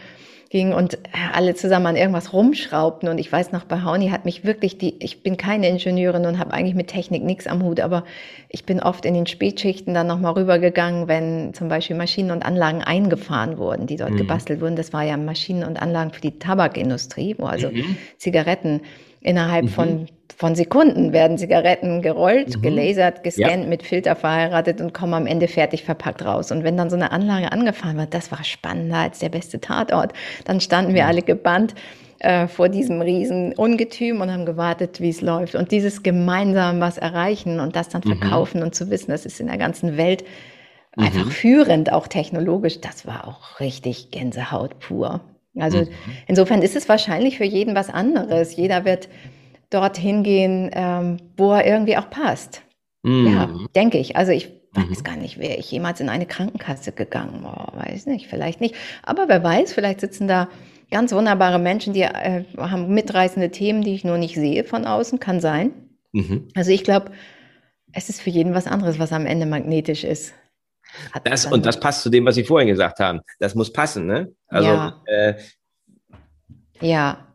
[SPEAKER 3] ging und alle zusammen an irgendwas rumschraubten. Und ich weiß noch, bei Hauni hat mich wirklich die, ich bin keine Ingenieurin und habe eigentlich mit Technik nichts am Hut, aber ich bin oft in den Spätschichten dann nochmal rübergegangen, wenn zum Beispiel Maschinen und Anlagen eingefahren wurden, die dort mhm. gebastelt wurden. Das war ja Maschinen und Anlagen für die Tabakindustrie, wo also mhm. Zigaretten innerhalb mhm. von von Sekunden werden Zigaretten gerollt, mhm. gelasert, gescannt, ja. mit Filter verheiratet und kommen am Ende fertig verpackt raus. Und wenn dann so eine Anlage angefahren wird, das war spannender als der beste Tatort. Dann standen wir alle gebannt äh, vor diesem riesen Ungetüm und haben gewartet, wie es läuft. Und dieses gemeinsam was erreichen und das dann mhm. verkaufen mhm. und zu wissen, das ist in der ganzen Welt mhm. einfach führend, auch technologisch, das war auch richtig Gänsehaut pur. Also mhm. insofern ist es wahrscheinlich für jeden was anderes. Jeder wird dorthin gehen, ähm, wo er irgendwie auch passt. Mhm. Ja, denke ich. Also ich weiß mhm. gar nicht, wäre ich jemals in eine Krankenkasse gegangen? Boah, weiß nicht, vielleicht nicht. Aber wer weiß, vielleicht sitzen da ganz wunderbare Menschen, die äh, haben mitreißende Themen, die ich nur nicht sehe von außen. Kann sein. Mhm. Also ich glaube, es ist für jeden was anderes, was am Ende magnetisch ist.
[SPEAKER 2] das, und das passt zu dem, was Sie vorhin gesagt haben. Das muss passen, ne? Also, ja. Äh,
[SPEAKER 3] ja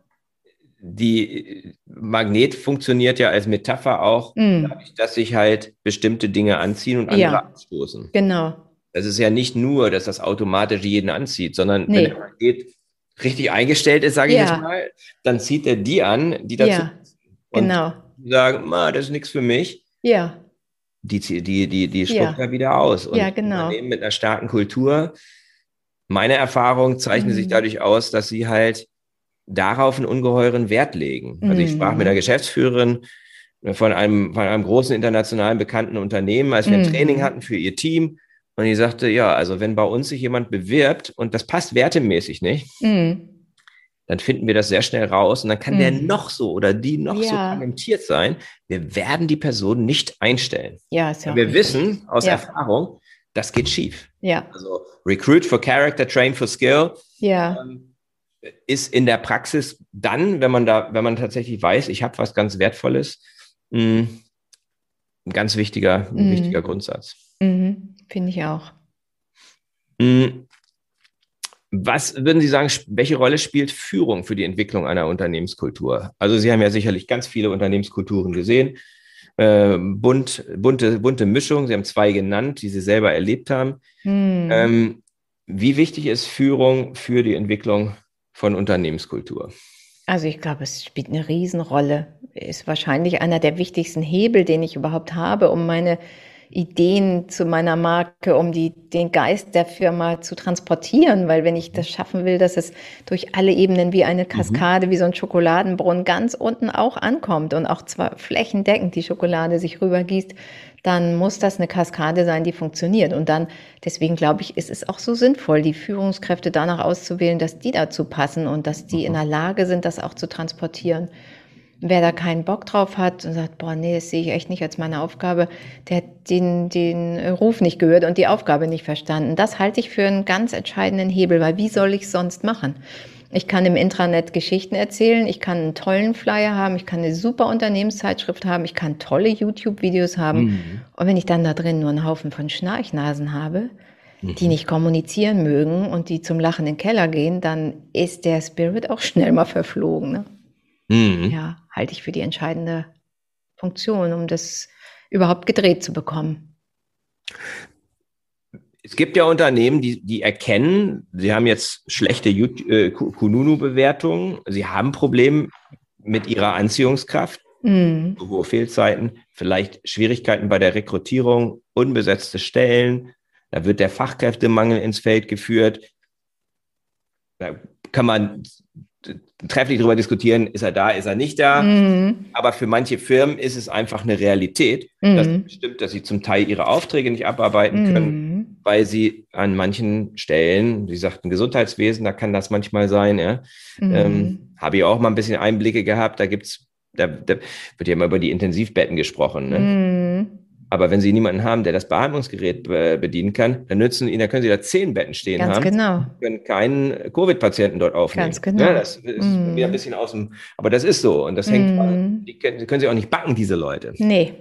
[SPEAKER 2] die Magnet funktioniert ja als Metapher auch, mm. dadurch, dass sich halt bestimmte Dinge anziehen und andere ja, abstoßen.
[SPEAKER 3] Genau.
[SPEAKER 2] Das ist ja nicht nur, dass das automatisch jeden anzieht, sondern nee. wenn der Magnet richtig eingestellt ist, sage ich ja. jetzt mal, dann zieht er die an, die dazu ja,
[SPEAKER 3] genau.
[SPEAKER 2] sagen, das ist nichts für mich.
[SPEAKER 3] Ja.
[SPEAKER 2] Die, die, die, die spuckt ja. er wieder aus.
[SPEAKER 3] Und ja, genau.
[SPEAKER 2] mit einer starken Kultur, meine Erfahrung zeichnet mm. sich dadurch aus, dass sie halt darauf einen ungeheuren Wert legen. Also ich sprach mit der mhm. Geschäftsführerin von einem, von einem großen internationalen bekannten Unternehmen, als wir ein mhm. Training hatten für ihr Team. Und die sagte, ja, also wenn bei uns sich jemand bewirbt und das passt wertemäßig nicht, mhm. dann finden wir das sehr schnell raus und dann kann mhm. der noch so oder die noch ja. so talentiert sein. Wir werden die Person nicht einstellen.
[SPEAKER 3] Ja, ist ja
[SPEAKER 2] wir wissen aus ja. Erfahrung, das geht schief.
[SPEAKER 3] Ja.
[SPEAKER 2] Also Recruit for Character, Train for Skill.
[SPEAKER 3] Ja. Ähm,
[SPEAKER 2] ist in der Praxis dann, wenn man da, wenn man tatsächlich weiß, ich habe was ganz Wertvolles, mh, hm, ein ganz wichtiger, mhm. wichtiger Grundsatz.
[SPEAKER 3] Mhm. Finde ich auch.
[SPEAKER 2] Hm, was würden Sie sagen, welche Rolle spielt Führung für die Entwicklung einer Unternehmenskultur? Also Sie haben ja sicherlich ganz viele Unternehmenskulturen gesehen. Äh, bunt, bunte, bunte Mischung. Sie haben zwei genannt, die Sie selber erlebt haben. Mhm. Ähm, wie wichtig ist Führung für die Entwicklung von Unternehmenskultur?
[SPEAKER 3] Also ich glaube, es spielt eine Riesenrolle. Ist wahrscheinlich einer der wichtigsten Hebel, den ich überhaupt habe, um meine Ideen zu meiner Marke, um die, den Geist der Firma zu transportieren. Weil wenn ich das schaffen will, dass es durch alle Ebenen wie eine Kaskade, mhm. wie so ein Schokoladenbrunnen ganz unten auch ankommt und auch zwar flächendeckend die Schokolade sich rübergießt, dann muss das eine Kaskade sein, die funktioniert. Und dann, deswegen glaube ich, ist es auch so sinnvoll, die Führungskräfte danach auszuwählen, dass die dazu passen und dass die in der Lage sind, das auch zu transportieren. Wer da keinen Bock drauf hat und sagt, boah, nee, das sehe ich echt nicht als meine Aufgabe, der hat den, den Ruf nicht gehört und die Aufgabe nicht verstanden. Das halte ich für einen ganz entscheidenden Hebel, weil wie soll ich es sonst machen? Ich kann im Intranet Geschichten erzählen, ich kann einen tollen Flyer haben, ich kann eine super Unternehmenszeitschrift haben, ich kann tolle YouTube-Videos haben. Mhm. Und wenn ich dann da drin nur einen Haufen von Schnarchnasen habe, mhm. die nicht kommunizieren mögen und die zum Lachen in den Keller gehen, dann ist der Spirit auch schnell mal verflogen. Ne? Mhm. Ja, halte ich für die entscheidende Funktion, um das überhaupt gedreht zu bekommen.
[SPEAKER 2] Es gibt ja Unternehmen, die, die erkennen, sie haben jetzt schlechte äh, Kununu-Bewertungen, sie haben Probleme mit ihrer Anziehungskraft. mhm. hohe Fehlzeiten, vielleicht Schwierigkeiten bei der Rekrutierung, unbesetzte Stellen, da wird der Fachkräftemangel ins Feld geführt. Da kann man trefflich darüber diskutieren, ist er da, ist er nicht da. Mhm. Aber für manche Firmen ist es einfach eine Realität, mhm. dass bestimmt, dass sie zum Teil ihre Aufträge nicht abarbeiten mhm. können, weil sie an manchen Stellen, Sie sagten Gesundheitswesen, da kann das manchmal sein, ja. Mhm. Ähm, Habe ich auch mal ein bisschen Einblicke gehabt, da gibt's, da, da wird ja immer über die Intensivbetten gesprochen. Ne? Mhm. Aber wenn Sie niemanden haben, der das Beatmungsgerät bedienen kann, dann nützen Ihnen, da können Sie da zehn Betten stehen
[SPEAKER 3] Ganz
[SPEAKER 2] haben.
[SPEAKER 3] genau.
[SPEAKER 2] Können keinen Covid-Patienten dort aufnehmen.
[SPEAKER 3] Ganz genau.
[SPEAKER 2] Ja, das ist mm. wieder ein bisschen aus dem, aber das ist so. Und das hängt, mm. die können, die können Sie auch nicht backen, diese Leute.
[SPEAKER 3] Nee.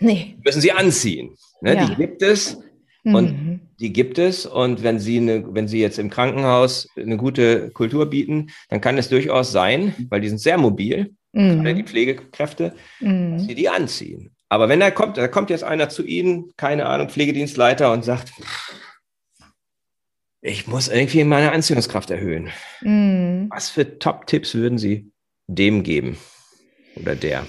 [SPEAKER 3] Nee.
[SPEAKER 2] Müssen Sie anziehen. Ne? Ja. Die gibt es. Und mhm. die gibt es. Und wenn Sie, eine, wenn Sie jetzt im Krankenhaus eine gute Kultur bieten, dann kann es durchaus sein, weil die sind sehr mobil, mhm. die Pflegekräfte, mhm. dass Sie die anziehen. Aber wenn er kommt, da kommt jetzt einer zu Ihnen, keine Ahnung, Pflegedienstleiter und sagt, ich muss irgendwie meine Anziehungskraft erhöhen. Mm. Was für Top-Tipps würden Sie dem geben oder der?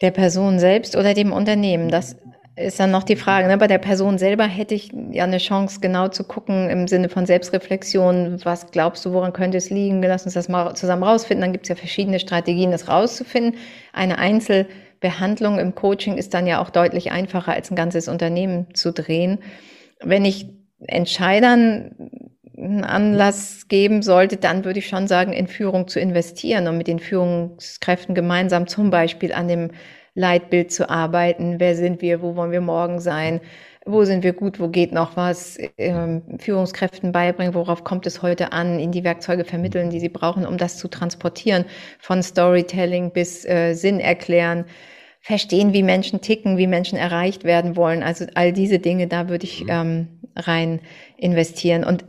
[SPEAKER 3] Der Person selbst oder dem Unternehmen? Das ist dann noch die Frage. Ne? Bei der Person selber hätte ich ja eine Chance, genau zu gucken im Sinne von Selbstreflexion. Was glaubst du, woran könnte es liegen? Lass uns das mal zusammen rausfinden. Dann gibt es ja verschiedene Strategien, das rauszufinden. Eine Einzel- Behandlung im Coaching ist dann ja auch deutlich einfacher, als ein ganzes Unternehmen zu drehen. Wenn ich Entscheidern einen Anlass geben sollte, dann würde ich schon sagen, in Führung zu investieren und mit den Führungskräften gemeinsam zum Beispiel an dem Leitbild zu arbeiten. Wer sind wir? Wo wollen wir morgen sein? Wo sind wir gut? Wo geht noch was? Ähm, Führungskräften beibringen, worauf kommt es heute an? Ihnen die Werkzeuge vermitteln, die sie brauchen, um das zu transportieren. Von Storytelling bis äh, Sinn erklären verstehen, wie Menschen ticken, wie Menschen erreicht werden wollen. Also all diese Dinge, da würde ich mhm. ähm, rein investieren und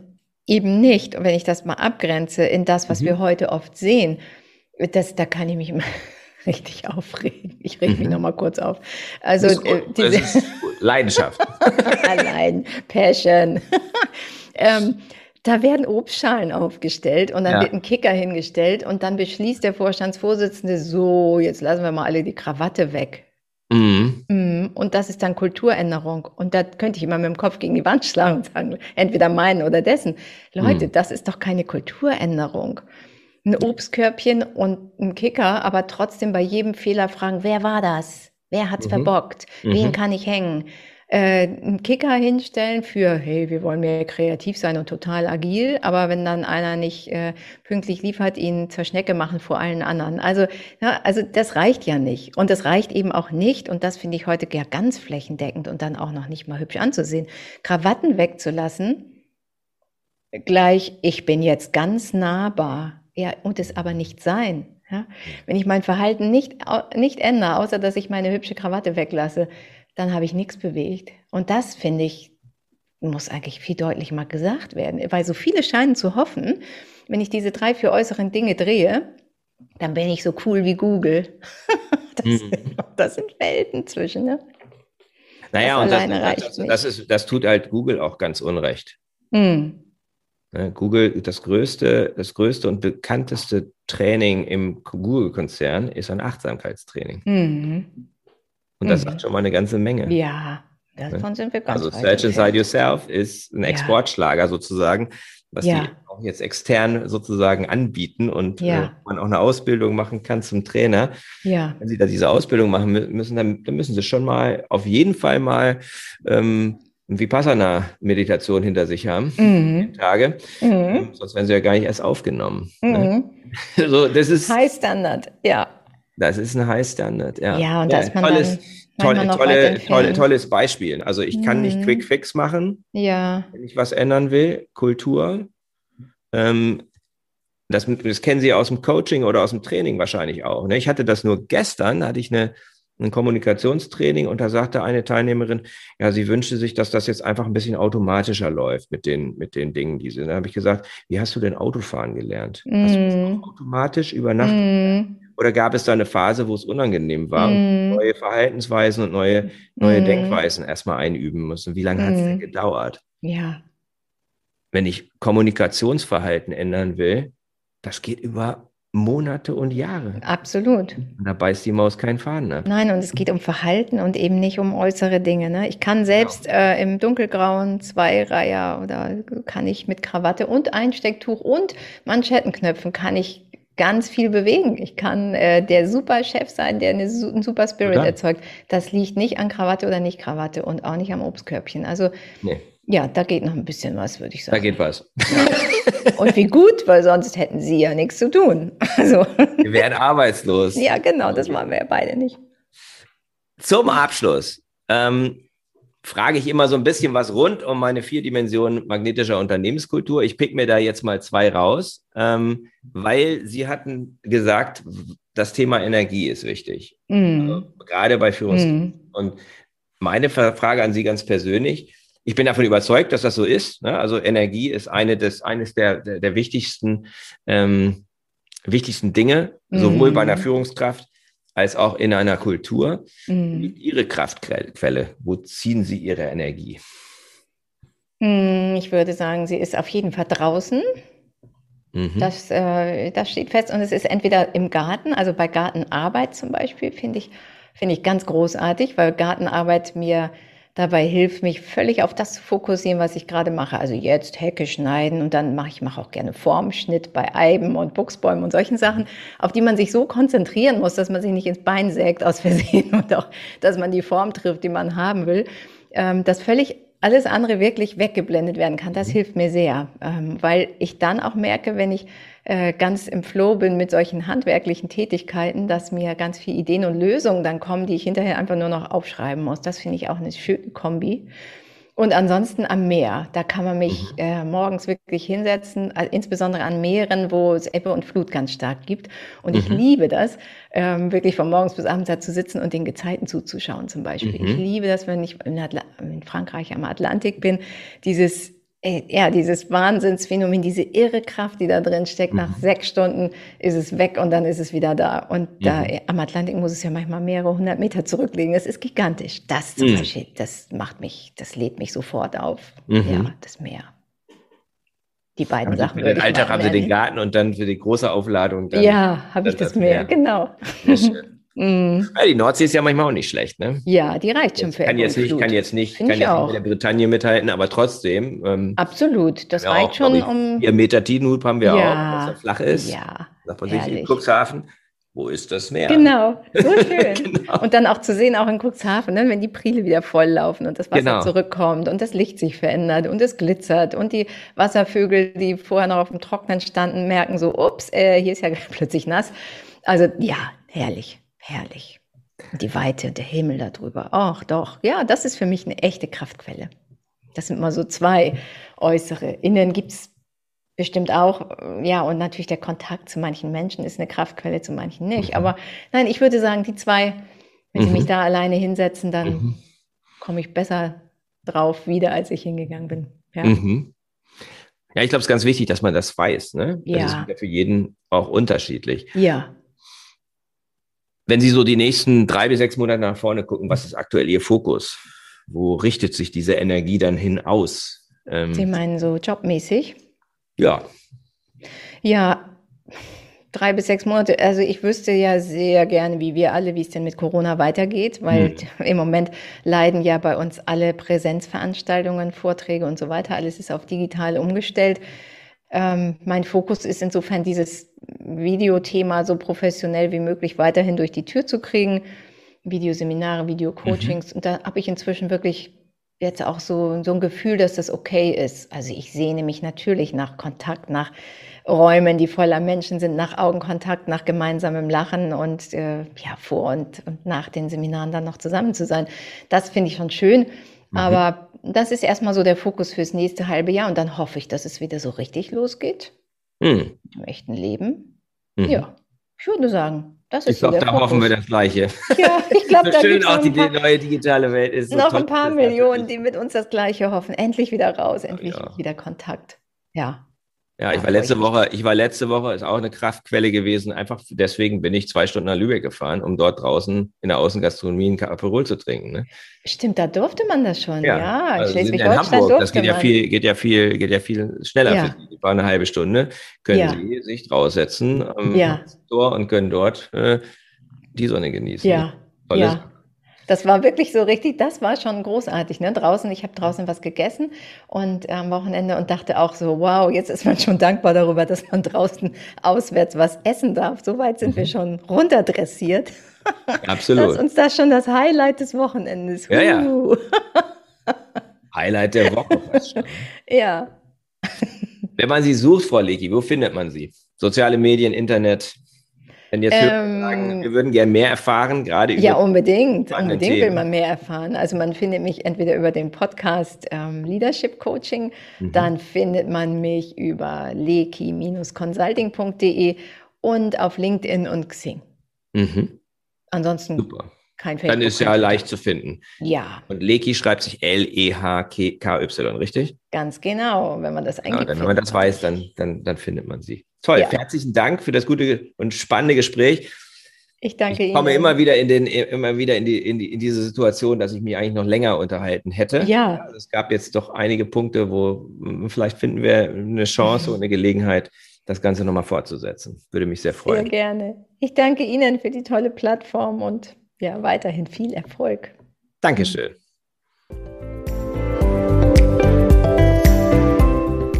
[SPEAKER 3] eben nicht, wenn ich das mal abgrenze, in das, was mhm. wir heute oft sehen. Das, da kann ich mich immer *laughs* richtig aufregen. Ich reg mich mhm. noch mal kurz auf. Also
[SPEAKER 2] äh, diese Leidenschaft. *laughs*
[SPEAKER 3] Allein Passion. *laughs* ähm, da werden Obstschalen aufgestellt und dann ja. wird ein Kicker hingestellt und dann beschließt der Vorstandsvorsitzende so, jetzt lassen wir mal alle die Krawatte weg. Mhm. mhm. Und das ist dann Kulturänderung. Und da könnte ich immer mit dem Kopf gegen die Wand schlagen und sagen, entweder meinen oder dessen. Leute, mhm. das ist doch keine Kulturänderung. Ein Obstkörbchen und ein Kicker, aber trotzdem bei jedem Fehler fragen, wer war das? Wer hat's mhm. verbockt? Wen mhm. kann ich hängen? äh, einen Kicker hinstellen für, hey, wir wollen mehr kreativ sein und total agil, aber wenn dann einer nicht äh, pünktlich liefert, ihn zur Schnecke machen vor allen anderen. Also, ja, also das reicht ja nicht. Und das reicht eben auch nicht, und das finde ich heute ja ganz flächendeckend und dann auch noch nicht mal hübsch anzusehen, Krawatten wegzulassen, gleich, ich bin jetzt ganz nahbar, ja, und es aber nicht sein. Ja? Wenn ich mein Verhalten nicht, nicht ändere, außer dass ich meine hübsche Krawatte weglasse, dann habe ich nichts bewegt. Und das finde ich, muss eigentlich viel deutlich mal gesagt werden, weil so viele scheinen zu hoffen, wenn ich diese drei, vier äußeren Dinge drehe, dann bin ich so cool wie Google. *laughs* das, mhm. sind, das sind Welten zwischen, ne?
[SPEAKER 2] Naja, das und das, das, das, ist, das tut halt Google auch ganz unrecht. Mhm. Google, das größte, das größte und bekannteste Training im Google-Konzern ist ein Achtsamkeitstraining. Mhm. Und das mhm. sagt schon mal eine ganze Menge.
[SPEAKER 3] Ja, davon sind wir ganz
[SPEAKER 2] Also Search Inside Yourself ist ein Exportschlager ja. sozusagen, was ja. die auch jetzt extern sozusagen anbieten und ja. äh, man auch eine Ausbildung machen kann zum Trainer.
[SPEAKER 3] Ja.
[SPEAKER 2] Wenn Sie da diese Ausbildung machen müssen, dann, dann müssen Sie schon mal auf jeden Fall mal ähm, Vipassana-Meditation hinter sich haben, mhm. Tage. Mhm. Ähm, sonst werden sie ja gar nicht erst aufgenommen. Ne? Mhm. Ne? *laughs*
[SPEAKER 3] so, das ist High Standard, ja.
[SPEAKER 2] Das ist ein High Standard, ja.
[SPEAKER 3] Ja, und ja, man
[SPEAKER 2] tolles, tolle, tolle, tolle, tolles Beispiel. Also ich kann mhm. nicht Quick Fix machen,
[SPEAKER 3] ja.
[SPEAKER 2] wenn ich was ändern will. Kultur. Ähm, das, das kennen Sie aus dem Coaching oder aus dem Training wahrscheinlich auch. Ne? Ich hatte das nur gestern, hatte ich eine, ein Kommunikationstraining und da sagte eine Teilnehmerin, ja, sie wünschte sich, dass das jetzt einfach ein bisschen automatischer läuft mit den, mit den Dingen, die sie. Da habe ich gesagt, wie hast du denn Autofahren gelernt? Mm. Hast du das mhm. automatisch über Nacht? Mm. Oder gab es da eine Phase, wo es unangenehm war mm. und neue Verhaltensweisen und neue, neue mm. Denkweisen erstmal einüben mussten? Wie lange mm. hat es denn gedauert?
[SPEAKER 3] Ja.
[SPEAKER 2] Wenn ich Kommunikationsverhalten ändern will, das geht über Monate und Jahre.
[SPEAKER 3] Absolut.
[SPEAKER 2] Und da beißt die Maus keinen Faden ab.
[SPEAKER 3] Nein, und es geht um Verhalten und eben nicht um äußere Dinge. Ne? Ich kann selbst genau. äh, im dunkelgrauen Zweireiher oder kann ich mit Krawatte und Einstecktuch und Manschettenknöpfen kann ich ganz viel bewegen. Ich kann äh, der super Chef sein, der eine, einen super Spirit erzeugt. Das liegt nicht an Krawatte oder nicht Krawatte und auch nicht am Obstkörbchen. Also nee. Ja, da geht noch ein bisschen was, würde ich sagen.
[SPEAKER 2] Da geht was.
[SPEAKER 3] Und wie gut, weil sonst hätten sie ja nichts zu tun. Also.
[SPEAKER 2] Wir wären arbeitslos.
[SPEAKER 3] Ja, genau, das machen wir ja beide nicht.
[SPEAKER 2] Zum Abschluss ähm, frage ich immer so ein bisschen was rund um meine vier Dimensionen magnetischer Unternehmenskultur. Ich pick mir da jetzt mal zwei raus, ähm, weil Sie hatten gesagt, das Thema Energie ist wichtig. Mm. Also, gerade bei Führungskräften. Mm. Und meine Frage an Sie ganz persönlich, ich bin davon überzeugt, dass das so ist. Ne? Also Energie ist eine des, eines der, der, der wichtigsten, ähm, wichtigsten Dinge, sowohl bei einer mhm. Führungskraft als auch in einer Kultur. Mhm. Ihre Kraftquelle, wo ziehen Sie Ihre Energie?
[SPEAKER 3] Mm, ich würde sagen, sie ist auf jeden Fall draußen. Mhm. Das, äh, das steht fest. Und es ist entweder im Garten, also bei Gartenarbeit zum Beispiel, finde ich, finde ich ganz großartig, weil Gartenarbeit mir dabei hilft, mich völlig auf das zu fokussieren, was ich gerade mache. Also jetzt Hecke schneiden und dann mache ich mache auch gerne Formschnitt bei Eiben und Buchsbäumen und solchen Sachen, auf die man sich so konzentrieren muss, dass man sich nicht ins Bein sägt aus Versehen *laughs* und auch, dass man die Form trifft, die man haben will. Ähm, das völlig alles andere wirklich weggeblendet werden kann. Das mhm. hilft mir sehr, ähm, weil ich dann auch merke, wenn ich äh, ganz im Flow bin mit solchen handwerklichen Tätigkeiten, dass mir ganz viele Ideen und Lösungen dann kommen, die ich hinterher einfach nur noch aufschreiben muss. Das finde ich auch eine schöne Kombi. Und ansonsten am Meer, da kann man mich mhm. äh, morgens wirklich hinsetzen, also insbesondere an Meeren, wo es Ebbe und Flut ganz stark gibt. Und mhm. ich liebe das, ähm, wirklich von morgens bis abends da zu sitzen und den Gezeiten zuzuschauen zum Beispiel. Mhm. Ich liebe das, wenn ich in, in Frankreich am Atlantik bin, dieses ja, dieses Wahnsinnsphänomen, diese irre Kraft, die da drin steckt, mhm. nach sechs Stunden ist es weg und dann ist es wieder da. Und mhm. da am Atlantik muss es ja manchmal mehrere hundert Meter zurücklegen. Das ist gigantisch. Das zum mhm. Beispiel, das macht mich, das lädt mich sofort auf. Mhm. Ja, das Meer. Die beiden
[SPEAKER 2] Aber
[SPEAKER 3] Sachen.
[SPEAKER 2] Für den Alltag haben Sie den Garten und dann für die große Aufladung. Dann,
[SPEAKER 3] ja, habe ich das, das Meer, Meer. genau.
[SPEAKER 2] Mm. Ja, die Nordsee ist ja manchmal auch nicht schlecht, ne?
[SPEAKER 3] Ja, die reicht schon für
[SPEAKER 2] kann jetzt nicht, kann jetzt nicht, Find kann jetzt nicht mit der Bretagne mithalten, aber trotzdem.
[SPEAKER 3] Ähm, Absolut, das reicht auch, schon
[SPEAKER 2] ich, um. Vier Meter Tidenhub haben wir ja. auch, dass er flach ist.
[SPEAKER 3] Ja.
[SPEAKER 2] Sagt man sich in Cuxhaven. Wo ist das Meer?
[SPEAKER 3] Genau, so *laughs* schön. genau. Und dann auch zu sehen, auch in Cuxhaven, ne, wenn die Priele wieder volllaufen und das Wasser genau. zurückkommt und das Licht sich verändert und es glitzert und die Wasservögel, die vorher noch auf dem Trocknen standen, merken so, ups, äh, hier ist ja *laughs* plötzlich nass. Also ja, herrlich herrlich. Die Weite, der Himmel darüber. Ach doch, ja, das ist für mich eine echte Kraftquelle. Das sind mal so zwei äußere. Innen gibt es bestimmt auch, ja, und natürlich der Kontakt zu manchen Menschen ist eine Kraftquelle, zu manchen nicht. Mhm. Aber nein, ich würde sagen, die zwei, wenn mhm. sie mich da alleine hinsetzen, dann mhm. komme ich besser drauf wieder, als ich hingegangen bin. Ja.
[SPEAKER 2] Mhm. Ja, ich glaube, es ist ganz wichtig, dass man das weiß. Ne?
[SPEAKER 3] Ja.
[SPEAKER 2] Das ist ja für jeden auch unterschiedlich.
[SPEAKER 3] Ja.
[SPEAKER 2] Wenn Sie so die nächsten drei bis sechs Monate nach vorne gucken, was ist aktuell Ihr Fokus? Wo richtet sich diese Energie dann hin aus?
[SPEAKER 3] Ähm, Sie meinen so jobmäßig?
[SPEAKER 2] Ja.
[SPEAKER 3] Ja, drei bis sechs Monate. Also ich wüsste ja sehr gerne, wie wir alle, wie es denn mit Corona weitergeht, weil hm. im Moment leiden ja bei uns alle Präsenzveranstaltungen, Vorträge und so weiter. Alles ist auf digital umgestellt. Ähm, mein Fokus ist insofern dieses Videothema so professionell wie möglich weiterhin durch die Tür zu kriegen. Videoseminare, Videocoachings. Mhm. Und da habe ich inzwischen wirklich jetzt auch so, so ein Gefühl, dass das okay ist. Also ich sehne mich natürlich nach Kontakt, nach Räumen, die voller Menschen sind, nach Augenkontakt, nach gemeinsamem Lachen und äh, ja, vor und, und nach den Seminaren dann noch zusammen zu sein. Das finde ich schon schön. Mhm. Aber das ist erstmal so der Fokus fürs nächste halbe Jahr und dann hoffe ich, dass es wieder so richtig losgeht. Mhm. Im echten Leben. Mhm. Ja, ich würde sagen, das ist
[SPEAKER 2] Ich glaube,
[SPEAKER 3] so
[SPEAKER 2] da Fokus. hoffen wir das Gleiche.
[SPEAKER 3] Ja, ich glaube, *laughs*
[SPEAKER 2] da schön auch die, paar, neue digitale Welt ist.
[SPEAKER 3] So noch ein paar Millionen, die mit uns das Gleiche hoffen. Endlich wieder raus, endlich ja. wieder Kontakt. Ja.
[SPEAKER 2] Ja, ich war letzte Woche, ich war letzte Woche, ist auch eine Kraftquelle gewesen. Einfach deswegen bin ich zwei Stunden nach Lübeck gefahren, um dort draußen in der Außengastronomie ein Aperol zu trinken. Ne?
[SPEAKER 3] Stimmt, da durfte man das schon. Ja, ja
[SPEAKER 2] also Schleswig-Holstein durfte Das geht ja viel, geht ja viel, geht ja viel schneller. Ja. Für war eine halbe Stunde. Können ja. Sie sich draussetzen am ja. Und können dort äh, die Sonne genießen.
[SPEAKER 3] Ja. Tolles ja. Das war wirklich so richtig, das war schon großartig. Ne? Draußen, ich habe draußen was gegessen und äh, am Wochenende und dachte auch so, wow, jetzt ist man schon dankbar darüber, dass man draußen auswärts was essen darf. So weit sind mhm. wir schon runterdressiert.
[SPEAKER 2] Absolut.
[SPEAKER 3] Das ist uns das schon das Highlight des Wochenendes.
[SPEAKER 2] Ja, ja. Highlight der Woche *laughs*
[SPEAKER 3] ja.
[SPEAKER 2] Wenn man sie sucht, Frau Leki, wo findet man sie? Soziale Medien, Internet? Wenn jetzt ähm, sagen, wir würden gerne mehr erfahren, gerade über.
[SPEAKER 3] Ja, unbedingt. Unbedingt Themen. will man mehr erfahren. Also man findet mich entweder über den Podcast ähm, Leadership Coaching, mhm. dann findet man mich über leki-consulting.de und auf LinkedIn und Xing. Mhm. Ansonsten Super. kein
[SPEAKER 2] Facebook. Dann ist ja leicht zu finden.
[SPEAKER 3] Ja.
[SPEAKER 2] Und Leki schreibt sich L-E-H-K-Y, richtig?
[SPEAKER 3] Ganz genau. Wenn man das eingibt.
[SPEAKER 2] Ja, wenn man das weiß, dann, dann, dann findet man sie. Toll, ja. herzlichen Dank für das gute und spannende Gespräch.
[SPEAKER 3] Ich danke
[SPEAKER 2] ich komme Ihnen. immer wieder in den, immer wieder in die, in die, in diese Situation, dass ich mich eigentlich noch länger unterhalten hätte.
[SPEAKER 3] Ja.
[SPEAKER 2] Also es gab jetzt doch einige Punkte, wo vielleicht finden wir eine Chance und eine Gelegenheit, das Ganze nochmal fortzusetzen. Würde mich sehr freuen.
[SPEAKER 3] Sehr gerne. Ich danke Ihnen für die tolle Plattform und ja, weiterhin viel Erfolg.
[SPEAKER 2] Dankeschön.